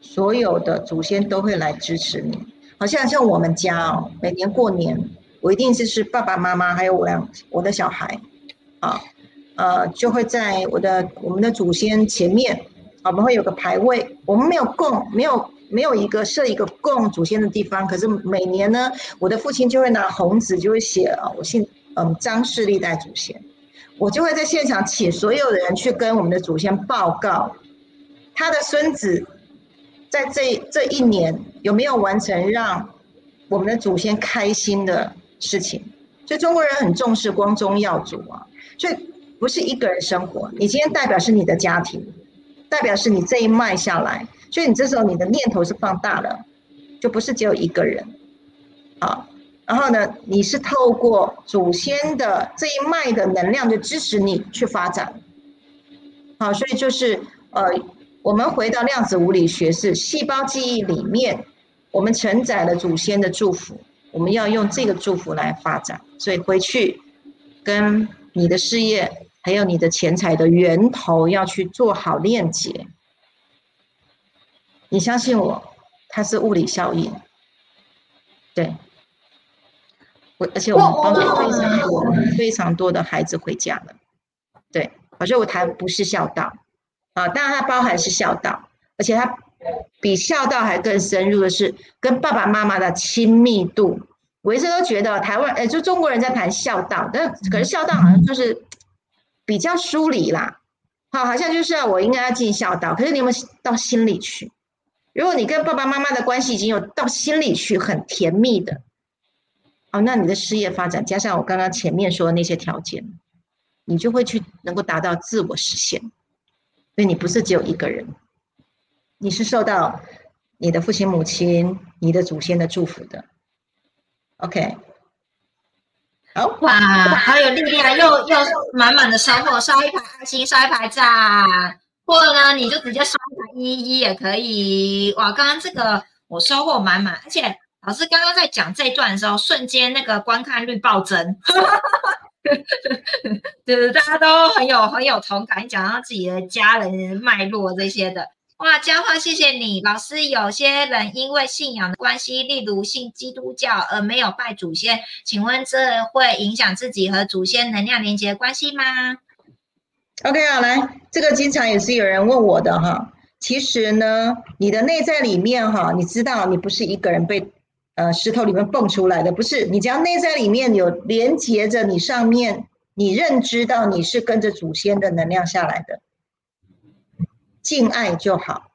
S2: 所有的祖先都会来支持你。好像像我们家哦，每年过年，我一定是是爸爸妈妈还有我两我的小孩，啊，呃，就会在我的我们的祖先前面。我们会有个牌位，我们没有供，没有没有一个设一个供祖先的地方。可是每年呢，我的父亲就会拿红纸，就会写啊，我姓嗯张氏历代祖先，我就会在现场请所有的人去跟我们的祖先报告，他的孙子在这这一年有没有完成让我们的祖先开心的事情。所以中国人很重视光宗耀祖啊，所以不是一个人生活，你今天代表是你的家庭，代表是你这一脉下来，所以你这时候你的念头是放大了，就不是只有一个人，啊，然后呢，你是透过祖先的这一脉的能量，就支持你去发展，好，所以就是呃，我们回到量子物理学是细胞记忆里面，我们承载了祖先的祝福。我们要用这个祝福来发展，所以回去跟你的事业还有你的钱财的源头要去做好链接。你相信我，它是物理效应。对，我而且我们帮助非常多非常多的孩子回家了。对，而且我谈不是孝道啊，当然它包含是孝道，而且它。比孝道还更深入的是跟爸爸妈妈的亲密度。我一直都觉得台湾，哎，就中国人在谈孝道，但可是孝道好像就是比较疏离啦。好，好像就是我应该要尽孝道，可是你有没有到心里去？如果你跟爸爸妈妈的关系已经有到心里去，很甜蜜的，哦，那你的事业发展加上我刚刚前面说的那些条件，你就会去能够达到自我实现。所以你不是只有一个人。你是受到你的父亲、母亲、你的祖先的祝福的，OK？
S1: 好哇，好有力量，又又满满的收获，刷一排爱心，刷一排赞，或者呢，你就直接刷一排一一也可以。哇，刚刚这个我收获满满，而且老师刚刚在讲这段的时候，瞬间那个观看率暴增，[laughs] 对，大家都很有很有同感，讲到自己的家人脉络这些的。哇，嘉华，谢谢你，老师。有些人因为信仰的关系，例如信基督教而没有拜祖先，请问这会影响自己和祖先能量连接关系吗
S2: ？OK 啊，来，这个经常也是有人问我的哈。其实呢，你的内在里面哈，你知道你不是一个人被呃石头里面蹦出来的，不是，你只要内在里面有连接着你上面，你认知到你是跟着祖先的能量下来的。敬爱就好，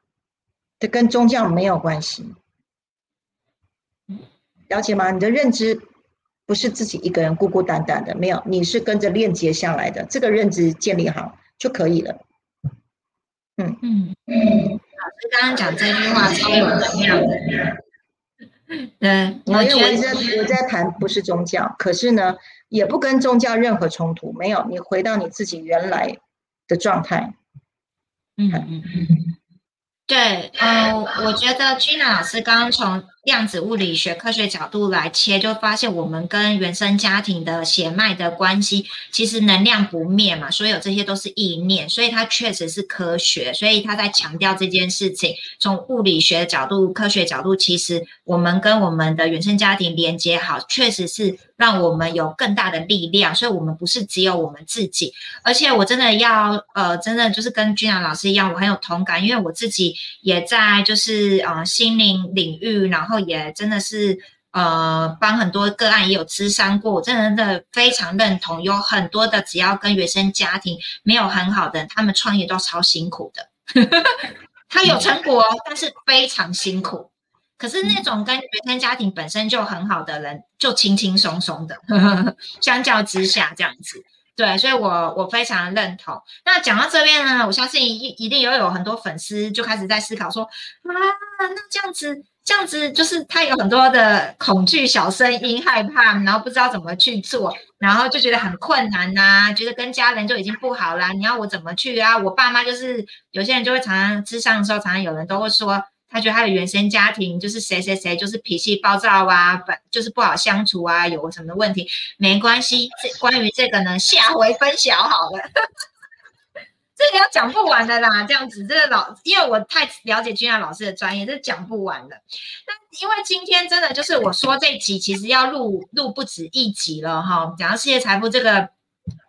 S2: 这跟宗教没有关系，了解吗？你的认知不是自己一个人孤孤单单的，没有，你是跟着链接下来的，这个认知建立好就可以了。
S1: 嗯嗯嗯，老师刚刚讲这句话超有能量的。[laughs] 对，
S2: 因为我在我在谈不是宗教，可是呢，也不跟宗教任何冲突，没有，你回到你自己原来的状态。嗯嗯
S1: 嗯，对，嗯，我觉得 Gina 老师刚刚从量子物理学科学角度来切，就发现我们跟原生家庭的血脉的关系，其实能量不灭嘛，所有这些都是意念，所以它确实是科学，所以他在强调这件事情。从物理学角度、科学角度，其实我们跟我们的原生家庭连接好，确实是。让我们有更大的力量，所以，我们不是只有我们自己。而且，我真的要，呃，真的就是跟君阳老师一样，我很有同感，因为我自己也在，就是呃，心灵领域，然后也真的是，呃，帮很多个案也有咨商过。我真的非常认同，有很多的只要跟原生家庭没有很好的，他们创业都超辛苦的。[laughs] 他有成果，但是非常辛苦。可是那种跟原生家庭本身就很好的人，就轻轻松松的，[laughs] 相较之下这样子，对，所以我我非常认同。那讲到这边呢，我相信一一定也有很多粉丝就开始在思考说，啊，那这样子这样子，就是他有很多的恐惧小声音，害怕，然后不知道怎么去做，然后就觉得很困难呐，觉得跟家人就已经不好啦，你要我怎么去啊？我爸妈就是有些人就会常常吃上的时候，常常有人都会说。他觉得他的原生家庭就是谁谁谁就是脾气暴躁啊，本就是不好相处啊，有什么问题？没关系，这关于这个呢，下回分享好了。[laughs] 这个要讲不完的啦，这样子，这个老因为我太了解君亚老师的专业，这讲不完的。那因为今天真的就是我说这集其实要录录不止一集了哈，讲到世界财富这个，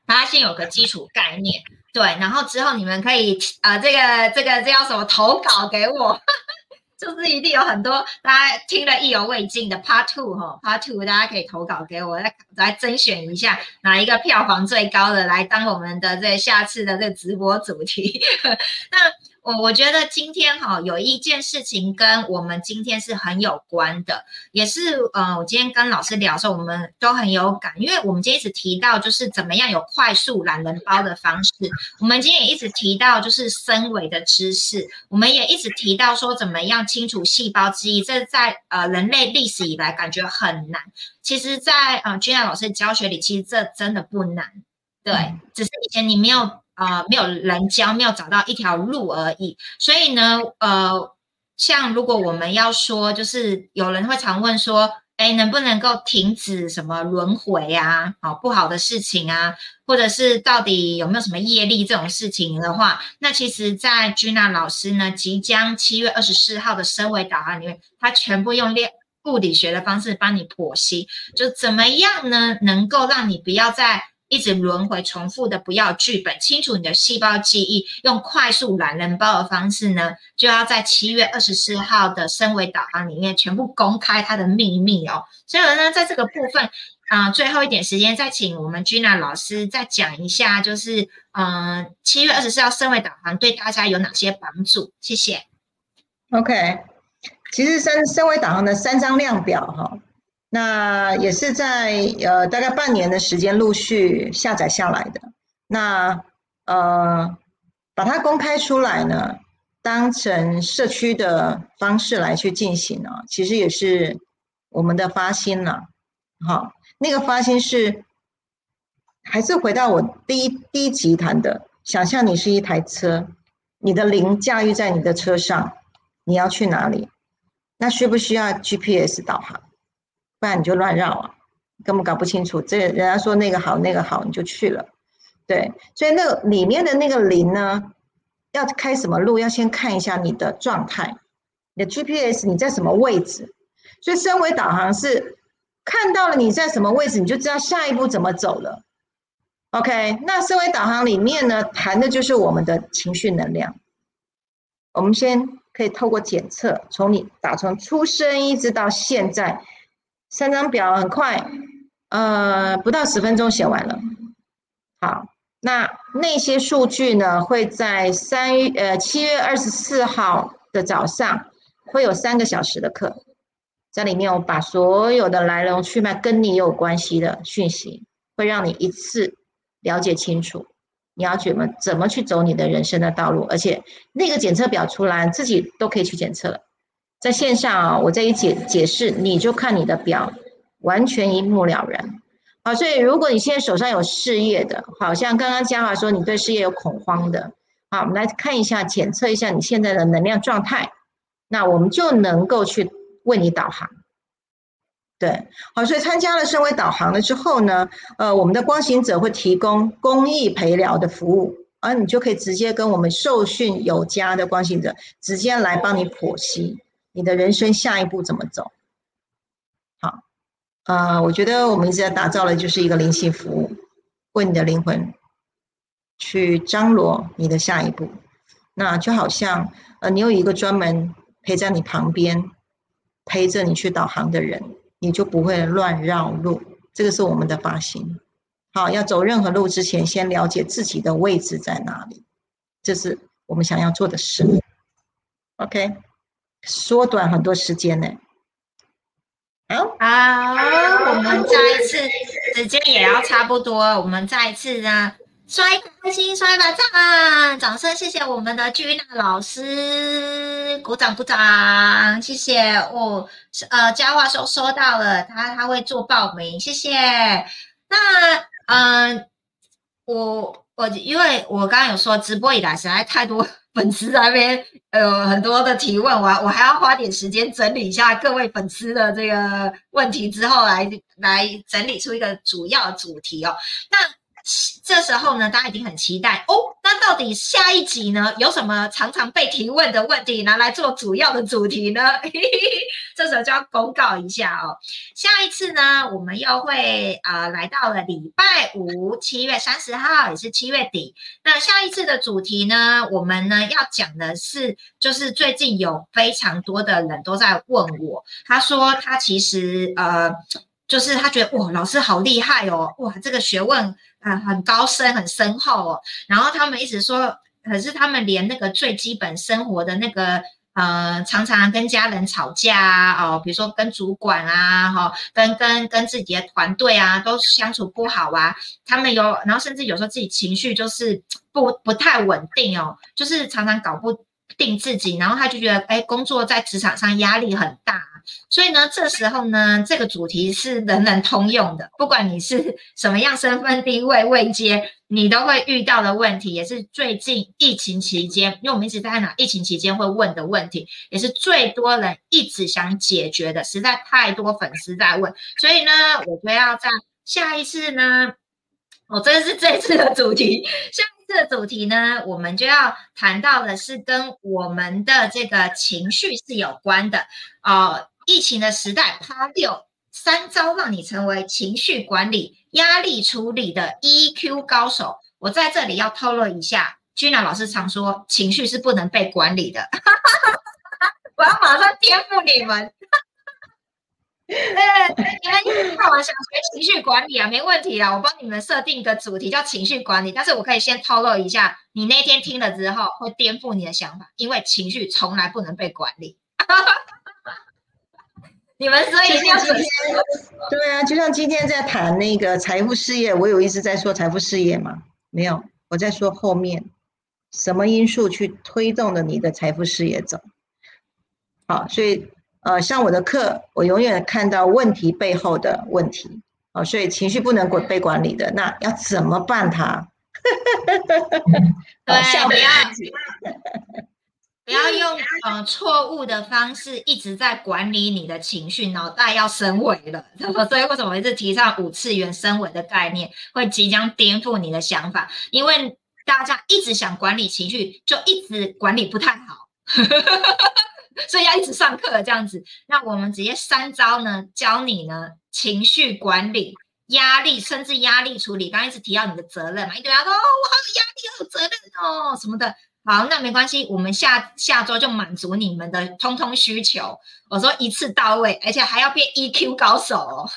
S1: 大家先有个基础概念，对，然后之后你们可以呃，这个这个这叫什么投稿给我。就是一定有很多大家听了意犹未尽的 Part Two 哈，Part Two 大家可以投稿给我，来来甄选一下哪一个票房最高的来当我们的这下次的这直播主题。[laughs] 那我我觉得今天哈有一件事情跟我们今天是很有关的，也是呃，我今天跟老师聊的时候，我们都很有感，因为我们今天一直提到就是怎么样有快速懒人包的方式，我们今天也一直提到就是深维的知识，我们也一直提到说怎么样清除细胞记忆，这在呃人类历史以来感觉很难，其实，在呃君雅老师教学里，其实这真的不难，对，只是以前你没有。啊，没有人教，没有找到一条路而已。所以呢，呃，像如果我们要说，就是有人会常问说，哎，能不能够停止什么轮回啊？好，不好的事情啊，或者是到底有没有什么业力这种事情的话，那其实，在 Gina 老师呢，即将七月二十四号的升维导航里面，他全部用练物理学的方式帮你剖析，就怎么样呢，能够让你不要再。一直轮回重复的不要剧本，清楚你的细胞记忆，用快速懒人包的方式呢，就要在七月二十四号的升维导航里面全部公开它的秘密哦。所以呢，在这个部分啊，最后一点时间再请我们 Gina 老师再讲一下，就是嗯，七月二十四号升维导航对大家有哪些帮助？谢谢。
S2: OK，其实升升维导航的三张量表哈。那也是在呃大概半年的时间陆续下载下来的。那呃把它公开出来呢，当成社区的方式来去进行呢，其实也是我们的发心了。好，那个发心是还是回到我第一第一集谈的，想象你是一台车，你的灵驾驭在你的车上，你要去哪里？那需不需要 GPS 导航？不然你就乱绕啊，根本搞不清楚。这人家说那个好，那个好，你就去了。对，所以那里面的那个零呢，要开什么路，要先看一下你的状态，你的 GPS 你在什么位置。所以身为导航是看到了你在什么位置，你就知道下一步怎么走了。OK，那身为导航里面呢，谈的就是我们的情绪能量。我们先可以透过检测，从你打从出生一直到现在。三张表很快，呃，不到十分钟写完了。好，那那些数据呢？会在三月呃七月二十四号的早上会有三个小时的课，在里面我把所有的来龙去脉跟你有关系的讯息，会让你一次了解清楚，你要怎么怎么去走你的人生的道路，而且那个检测表出来，自己都可以去检测了。在线上啊，我这一解解释，你就看你的表，完全一目了然。好，所以如果你现在手上有事业的，好像刚刚嘉华说你对事业有恐慌的，好，我们来看一下，检测一下你现在的能量状态，那我们就能够去为你导航。对，好，所以参加了身为导航了之后呢，呃，我们的光行者会提供公益陪聊的服务，而你就可以直接跟我们受训有加的光行者直接来帮你剖析。你的人生下一步怎么走？好，呃，我觉得我们一直在打造的就是一个灵性服务，为你的灵魂去张罗你的下一步。那就好像，呃，你有一个专门陪在你旁边，陪着你去导航的人，你就不会乱绕路。这个是我们的发心。好，要走任何路之前，先了解自己的位置在哪里，这是我们想要做的事。OK。缩短很多时间呢。
S1: 好，好，我们再一次时间也要差不多，我们再一次呢，刷一颗心，刷一把赞，掌声，谢谢我们的居娜老师，鼓掌鼓掌，谢谢哦。呃，佳话说收到了，他他会做报名，谢谢。那嗯，我我因为我刚刚有说直播以来实在太多。粉丝那边有很多的提问，我我还要花点时间整理一下各位粉丝的这个问题，之后来来整理出一个主要主题哦。那。这时候呢，大家已经很期待哦。那到底下一集呢，有什么常常被提问的问题拿来做主要的主题呢？[laughs] 这时候就要公告一下哦。下一次呢，我们又会呃来到了礼拜五，七月三十号，也是七月底。那下一次的主题呢，我们呢要讲的是，就是最近有非常多的人都在问我，他说他其实呃，就是他觉得哇，老师好厉害哦，哇，这个学问。很，很高深，很深厚哦。然后他们一直说，可是他们连那个最基本生活的那个。呃，常常跟家人吵架啊，哦，比如说跟主管啊，哈，跟跟跟自己的团队啊，都相处不好啊。他们有，然后甚至有时候自己情绪就是不不太稳定哦，就是常常搞不定自己，然后他就觉得，哎，工作在职场上压力很大。所以呢，这时候呢，这个主题是人人通用的，不管你是什么样身份地位位阶。你都会遇到的问题，也是最近疫情期间，因为我们一直在讲疫情期间会问的问题，也是最多人一直想解决的，实在太多粉丝在问，所以呢，我就要在下一次呢，我这是这次的主题，下一次的主题呢，我们就要谈到的是跟我们的这个情绪是有关的哦。疫情的时代，Part 六三招让你成为情绪管理。压力处理的 EQ 高手，我在这里要透露一下。君娜老师常说，情绪是不能被管理的。[laughs] 我要马上颠覆你们。[laughs] 呃，你们一天到晚想学情绪管理啊，没问题啊，我帮你们设定一个主题叫情绪管理。但是我可以先透露一下，你那天听了之后会颠覆你的想法，因为情绪从来不能被管理。你们所以今天
S2: 对啊，就像今天在谈那个财富事业，我有一直在说财富事业嘛？没有，我在说后面什么因素去推动了你的财富事业走。好，所以呃，像我的课，我永远看到问题背后的问题。哦，所以情绪不能管被管理的，那要怎么办它？[laughs]
S1: 对，不要。不要用呃错误的方式一直在管理你的情绪，脑袋要升维了。[laughs] 所以为什么一直提倡五次元升维的概念，会即将颠覆你的想法？因为大家一直想管理情绪，就一直管理不太好，[laughs] 所以要一直上课这样子。那我们直接三招呢，教你呢情绪管理、压力，甚至压力处理。刚一直提到你的责任嘛，一堆人说哦，我好有压力，好有责任哦什么的。好，那没关系，我们下下周就满足你们的通通需求。我说一次到位，而且还要变 EQ 高手哦，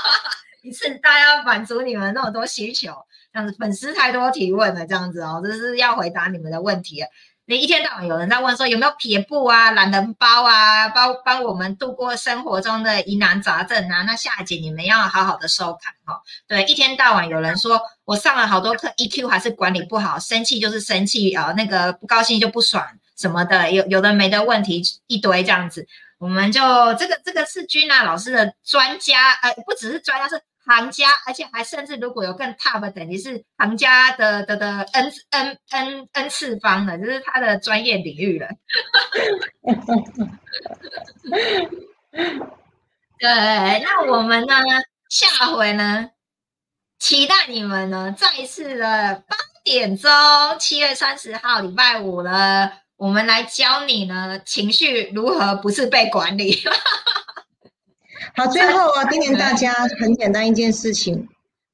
S1: [laughs] 一次大家满足你们那么多需求，这样子粉丝太多提问了，这样子哦，这是要回答你们的问题。你一天到晚有人在问说有没有撇步啊、懒人包啊，帮帮我们度过生活中的疑难杂症啊。那下一节你们要好好的收看哈。对，一天到晚有人说我上了好多课，EQ 还是管理不好，生气就是生气啊，那个不高兴就不爽什么的，有有的没的问题一堆这样子。我们就这个这个是君娜老师的专家，呃，不只是专家是。行家，而且还甚至如果有更 top 的等于是行家的的的 n n n n 次方的，就是他的专业领域了。[laughs] 对，那我们呢？下回呢？期待你们呢，再一次的八点钟，七月三十号礼拜五呢，我们来教你呢，情绪如何不是被管理。
S2: 好，最后啊，叮咛大家很简单一件事情，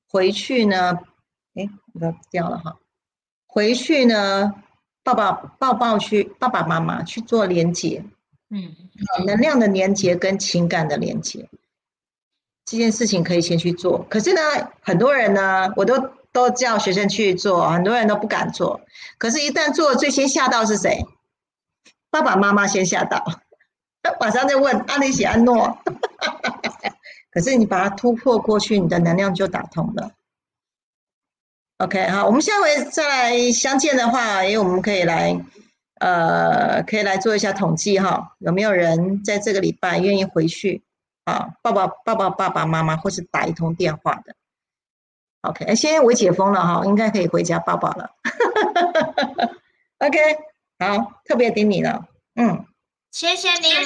S2: 回去呢，哎，我掉了哈，回去呢，抱抱抱抱去爸爸妈妈去做连接，嗯，能量的连接跟情感的连接，这件事情可以先去做。可是呢，很多人呢，我都都叫学生去做，很多人都不敢做。可是，一旦做，最先吓到是谁？爸爸妈妈先吓到。马上就问阿里喜安诺，[laughs] 可是你把它突破过去，你的能量就打通了。OK，好，我们下回再来相见的话，因为我们可以来，呃，可以来做一下统计哈，有没有人在这个礼拜愿意回去啊？抱抱抱抱爸爸妈妈，或是打一通电话的。OK，现在我解封了哈，应该可以回家抱抱了。[laughs] OK，好，特别顶你了，嗯。
S1: 谢谢你们。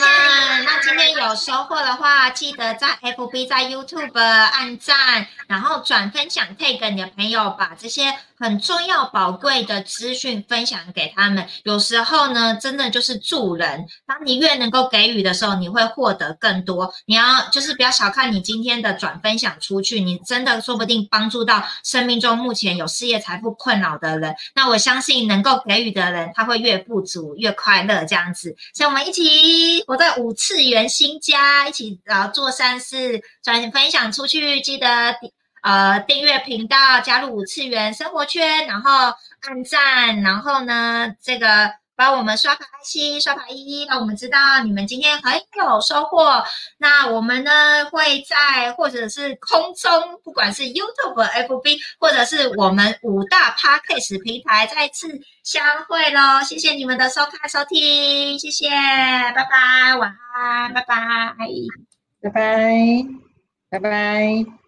S1: 那今天有收获的话，记得在 FB、在 YouTube 按赞，然后转分享 tag 你的朋友，把这些很重要、宝贵的资讯分享给他们。有时候呢，真的就是助人。当你越能够给予的时候，你会获得更多。你要就是不要小看你今天的转分享出去，你真的说不定帮助到生命中目前有事业财富困扰的人。那我相信能够给予的人，他会越富足、越快乐这样子。所以，我们一。起，我在五次元新家一起啊做善事，转分享出去，记得呃订阅频道，加入五次元生活圈，然后按赞，然后呢这个。帮我们刷卡爱心，刷卡一，让我们知道你们今天很有收获。那我们呢会在或者是空中，不管是 YouTube、FB，或者是我们五大 Podcast 平台再次相会喽。谢谢你们的收看收听，谢谢，拜拜，晚安，拜拜，
S2: 拜拜，拜拜。